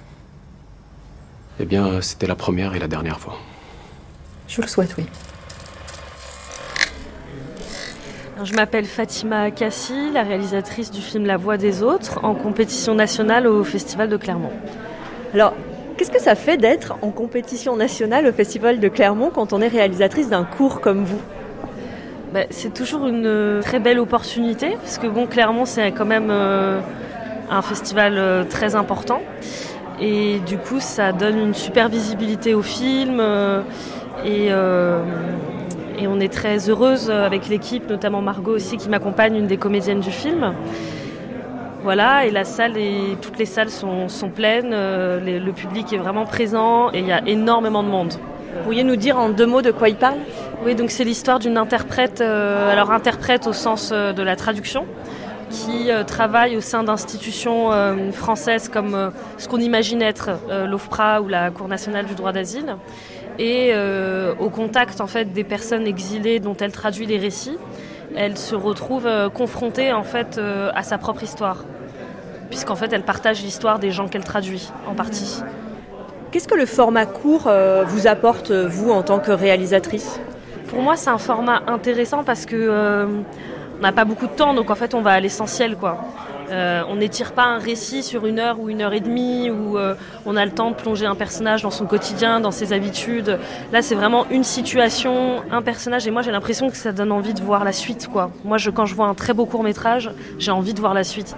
Eh bien, c'était la première et la dernière fois. je vous le souhaite, oui. Je m'appelle Fatima Kassi, la réalisatrice du film La Voix des Autres, en compétition nationale au Festival de Clermont. Alors, qu'est-ce que ça fait d'être en compétition nationale au Festival de Clermont quand on est réalisatrice d'un cours comme vous? Bah, c'est toujours une euh, très belle opportunité, parce que bon, Clermont, c'est quand même euh, un festival euh, très important. Et du coup, ça donne une super visibilité au film. euh, et, euh, et on est très heureuse avec l'équipe, notamment Margot aussi, qui m'accompagne, une des comédiennes du film. Voilà, et la salle, et toutes les salles sont, sont pleines, euh, les- le public est vraiment présent et il y a énormément de monde. Vous pourriez nous dire en deux mots de quoi il parle? Oui, donc c'est l'histoire d'une interprète, euh, alors interprète au sens de la traduction, qui euh, travaille au sein d'institutions euh, françaises comme euh, ce qu'on imagine être l'OFPRA ou la Cour nationale du droit d'asile, Et euh, au contact en fait des personnes exilées dont elle traduit les récits, elle se retrouve euh, confrontée en fait euh, à sa propre histoire, puisqu'en fait elle partage l'histoire des gens qu'elle traduit en partie. Qu'est-ce que le format court vous apporte, vous, en tant que réalisatrice? Pour moi, c'est un format intéressant parce que on n'a pas beaucoup de temps, donc en fait, on va à l'essentiel, quoi. Euh, on n'étire pas un récit sur une heure ou une heure et demie où euh, on a le temps de plonger un personnage dans son quotidien, dans ses habitudes. Là, c'est vraiment une situation, un personnage, et moi, j'ai l'impression que ça donne envie de voir la suite, quoi. Moi, quand je vois un très beau court métrage, j'ai envie de voir la suite.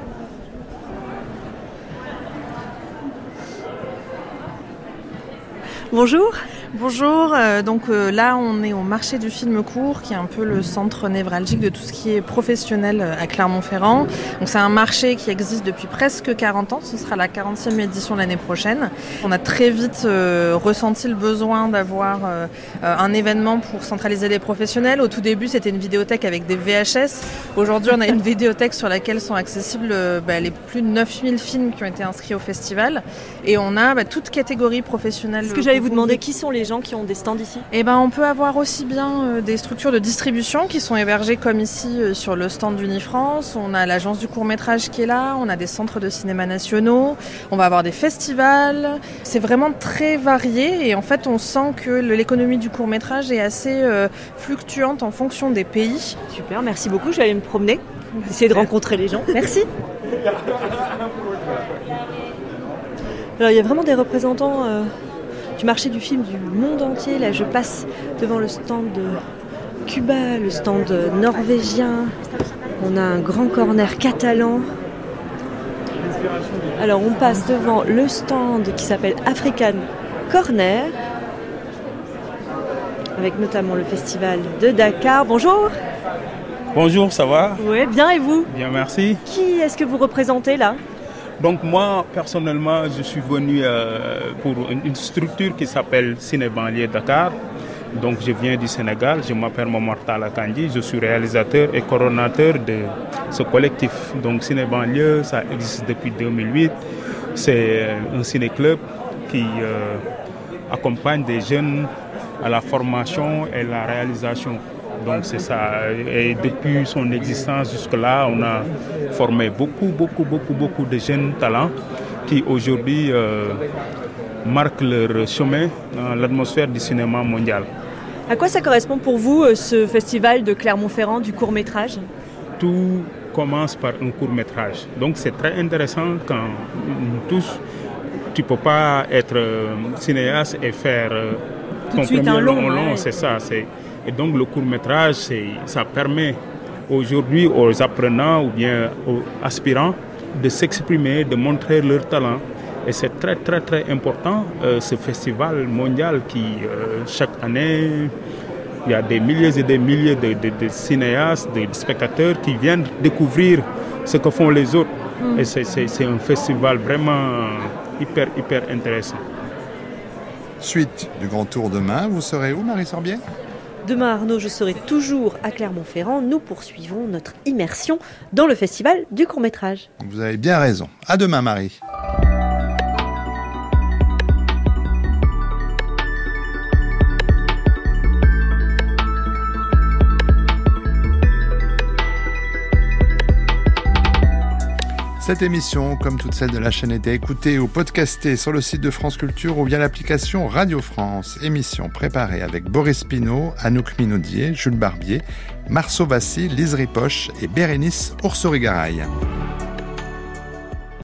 Bonjour. Bonjour, euh, donc euh, là on est au marché du film court qui est un peu le centre névralgique de tout ce qui est professionnel euh, à Clermont-Ferrand. Donc c'est un marché qui existe depuis presque 40 ans, ce sera la 40e édition l'année prochaine. On a très vite ressenti le besoin d'avoir un événement pour centraliser les professionnels. Au tout début c'était une vidéothèque avec des VHS. Aujourd'hui on a une vidéothèque sur laquelle sont accessibles bah, les plus de 9000 films qui ont été inscrits au festival. Et on a bah, toute catégorie professionnelle. Ce que j'allais vous demander, qui sont les gens qui ont des stands ici? Eh ben, on peut avoir aussi bien euh, des structures de distribution qui sont hébergées comme ici euh, sur le stand d'Unifrance. On a l'agence du court métrage qui est là. On a des centres de cinéma nationaux. On va avoir des festivals. C'est vraiment très varié et en fait, on sent que l'économie du court métrage est assez euh, fluctuante en fonction des pays. Super, merci beaucoup. Je vais aller me promener, essayer de rencontrer les gens. Merci. Alors, il y a vraiment des représentants euh, du marché du film du monde entier. Là, je passe devant le stand de Cuba, le stand norvégien. On a un grand corner catalan. Alors, on passe devant le stand qui s'appelle African Corner, avec notamment le festival de Dakar. Bonjour. Bonjour, ça va? Oui, bien et vous? Bien, merci. Qui est-ce que vous représentez là? Donc moi, personnellement, je suis venu euh, pour une, structure qui s'appelle Ciné Banlieue Dakar. Donc je viens du Sénégal, je m'appelle Momortala Kandi, je suis réalisateur et coordonnateur de ce collectif. Donc Ciné Banlieue, ça existe depuis 2008. C'est euh, un ciné-club qui euh, accompagne des jeunes à la formation et la réalisation. Donc c'est ça. Et depuis son existence jusque-là, on a formé beaucoup, beaucoup, beaucoup, beaucoup de jeunes talents qui aujourd'hui euh, marquent leur chemin dans l'atmosphère du cinéma mondial. À quoi ça correspond pour vous euh, ce festival de Clermont-Ferrand du court métrage Tout commence par un court métrage. Donc c'est très intéressant quand nous tous, tu peux pas être euh, cinéaste et faire Tout de ton suite premier un long, long, ouais. c'est ça. c'est- Et donc le court métrage, ça permet aujourd'hui aux apprenants ou bien aux aspirants de s'exprimer, de montrer leur talent. Et c'est très très très important euh, ce festival mondial qui euh, chaque année il y a des milliers et des milliers de, de- de cinéastes, de spectateurs qui viennent découvrir ce que font les autres. Mm. Et c'est un festival vraiment hyper, hyper intéressant. Suite du Grand Tour demain, vous serez où, Marie Sorbier? Demain, Arnaud, je serai toujours à Clermont-Ferrand. Nous poursuivons notre immersion dans le festival du court métrage. Vous avez bien raison. À demain, Marie. Cette émission, comme toutes celles de la chaîne, à écouter ou podcastée sur le site de France Culture ou via l'application Radio France. Émission préparée avec Boris Pinault, Anouk Minaudier, Jules Barbier, Marceau Vassy, Lise Ripoche et Bérénice Oursorigaraille.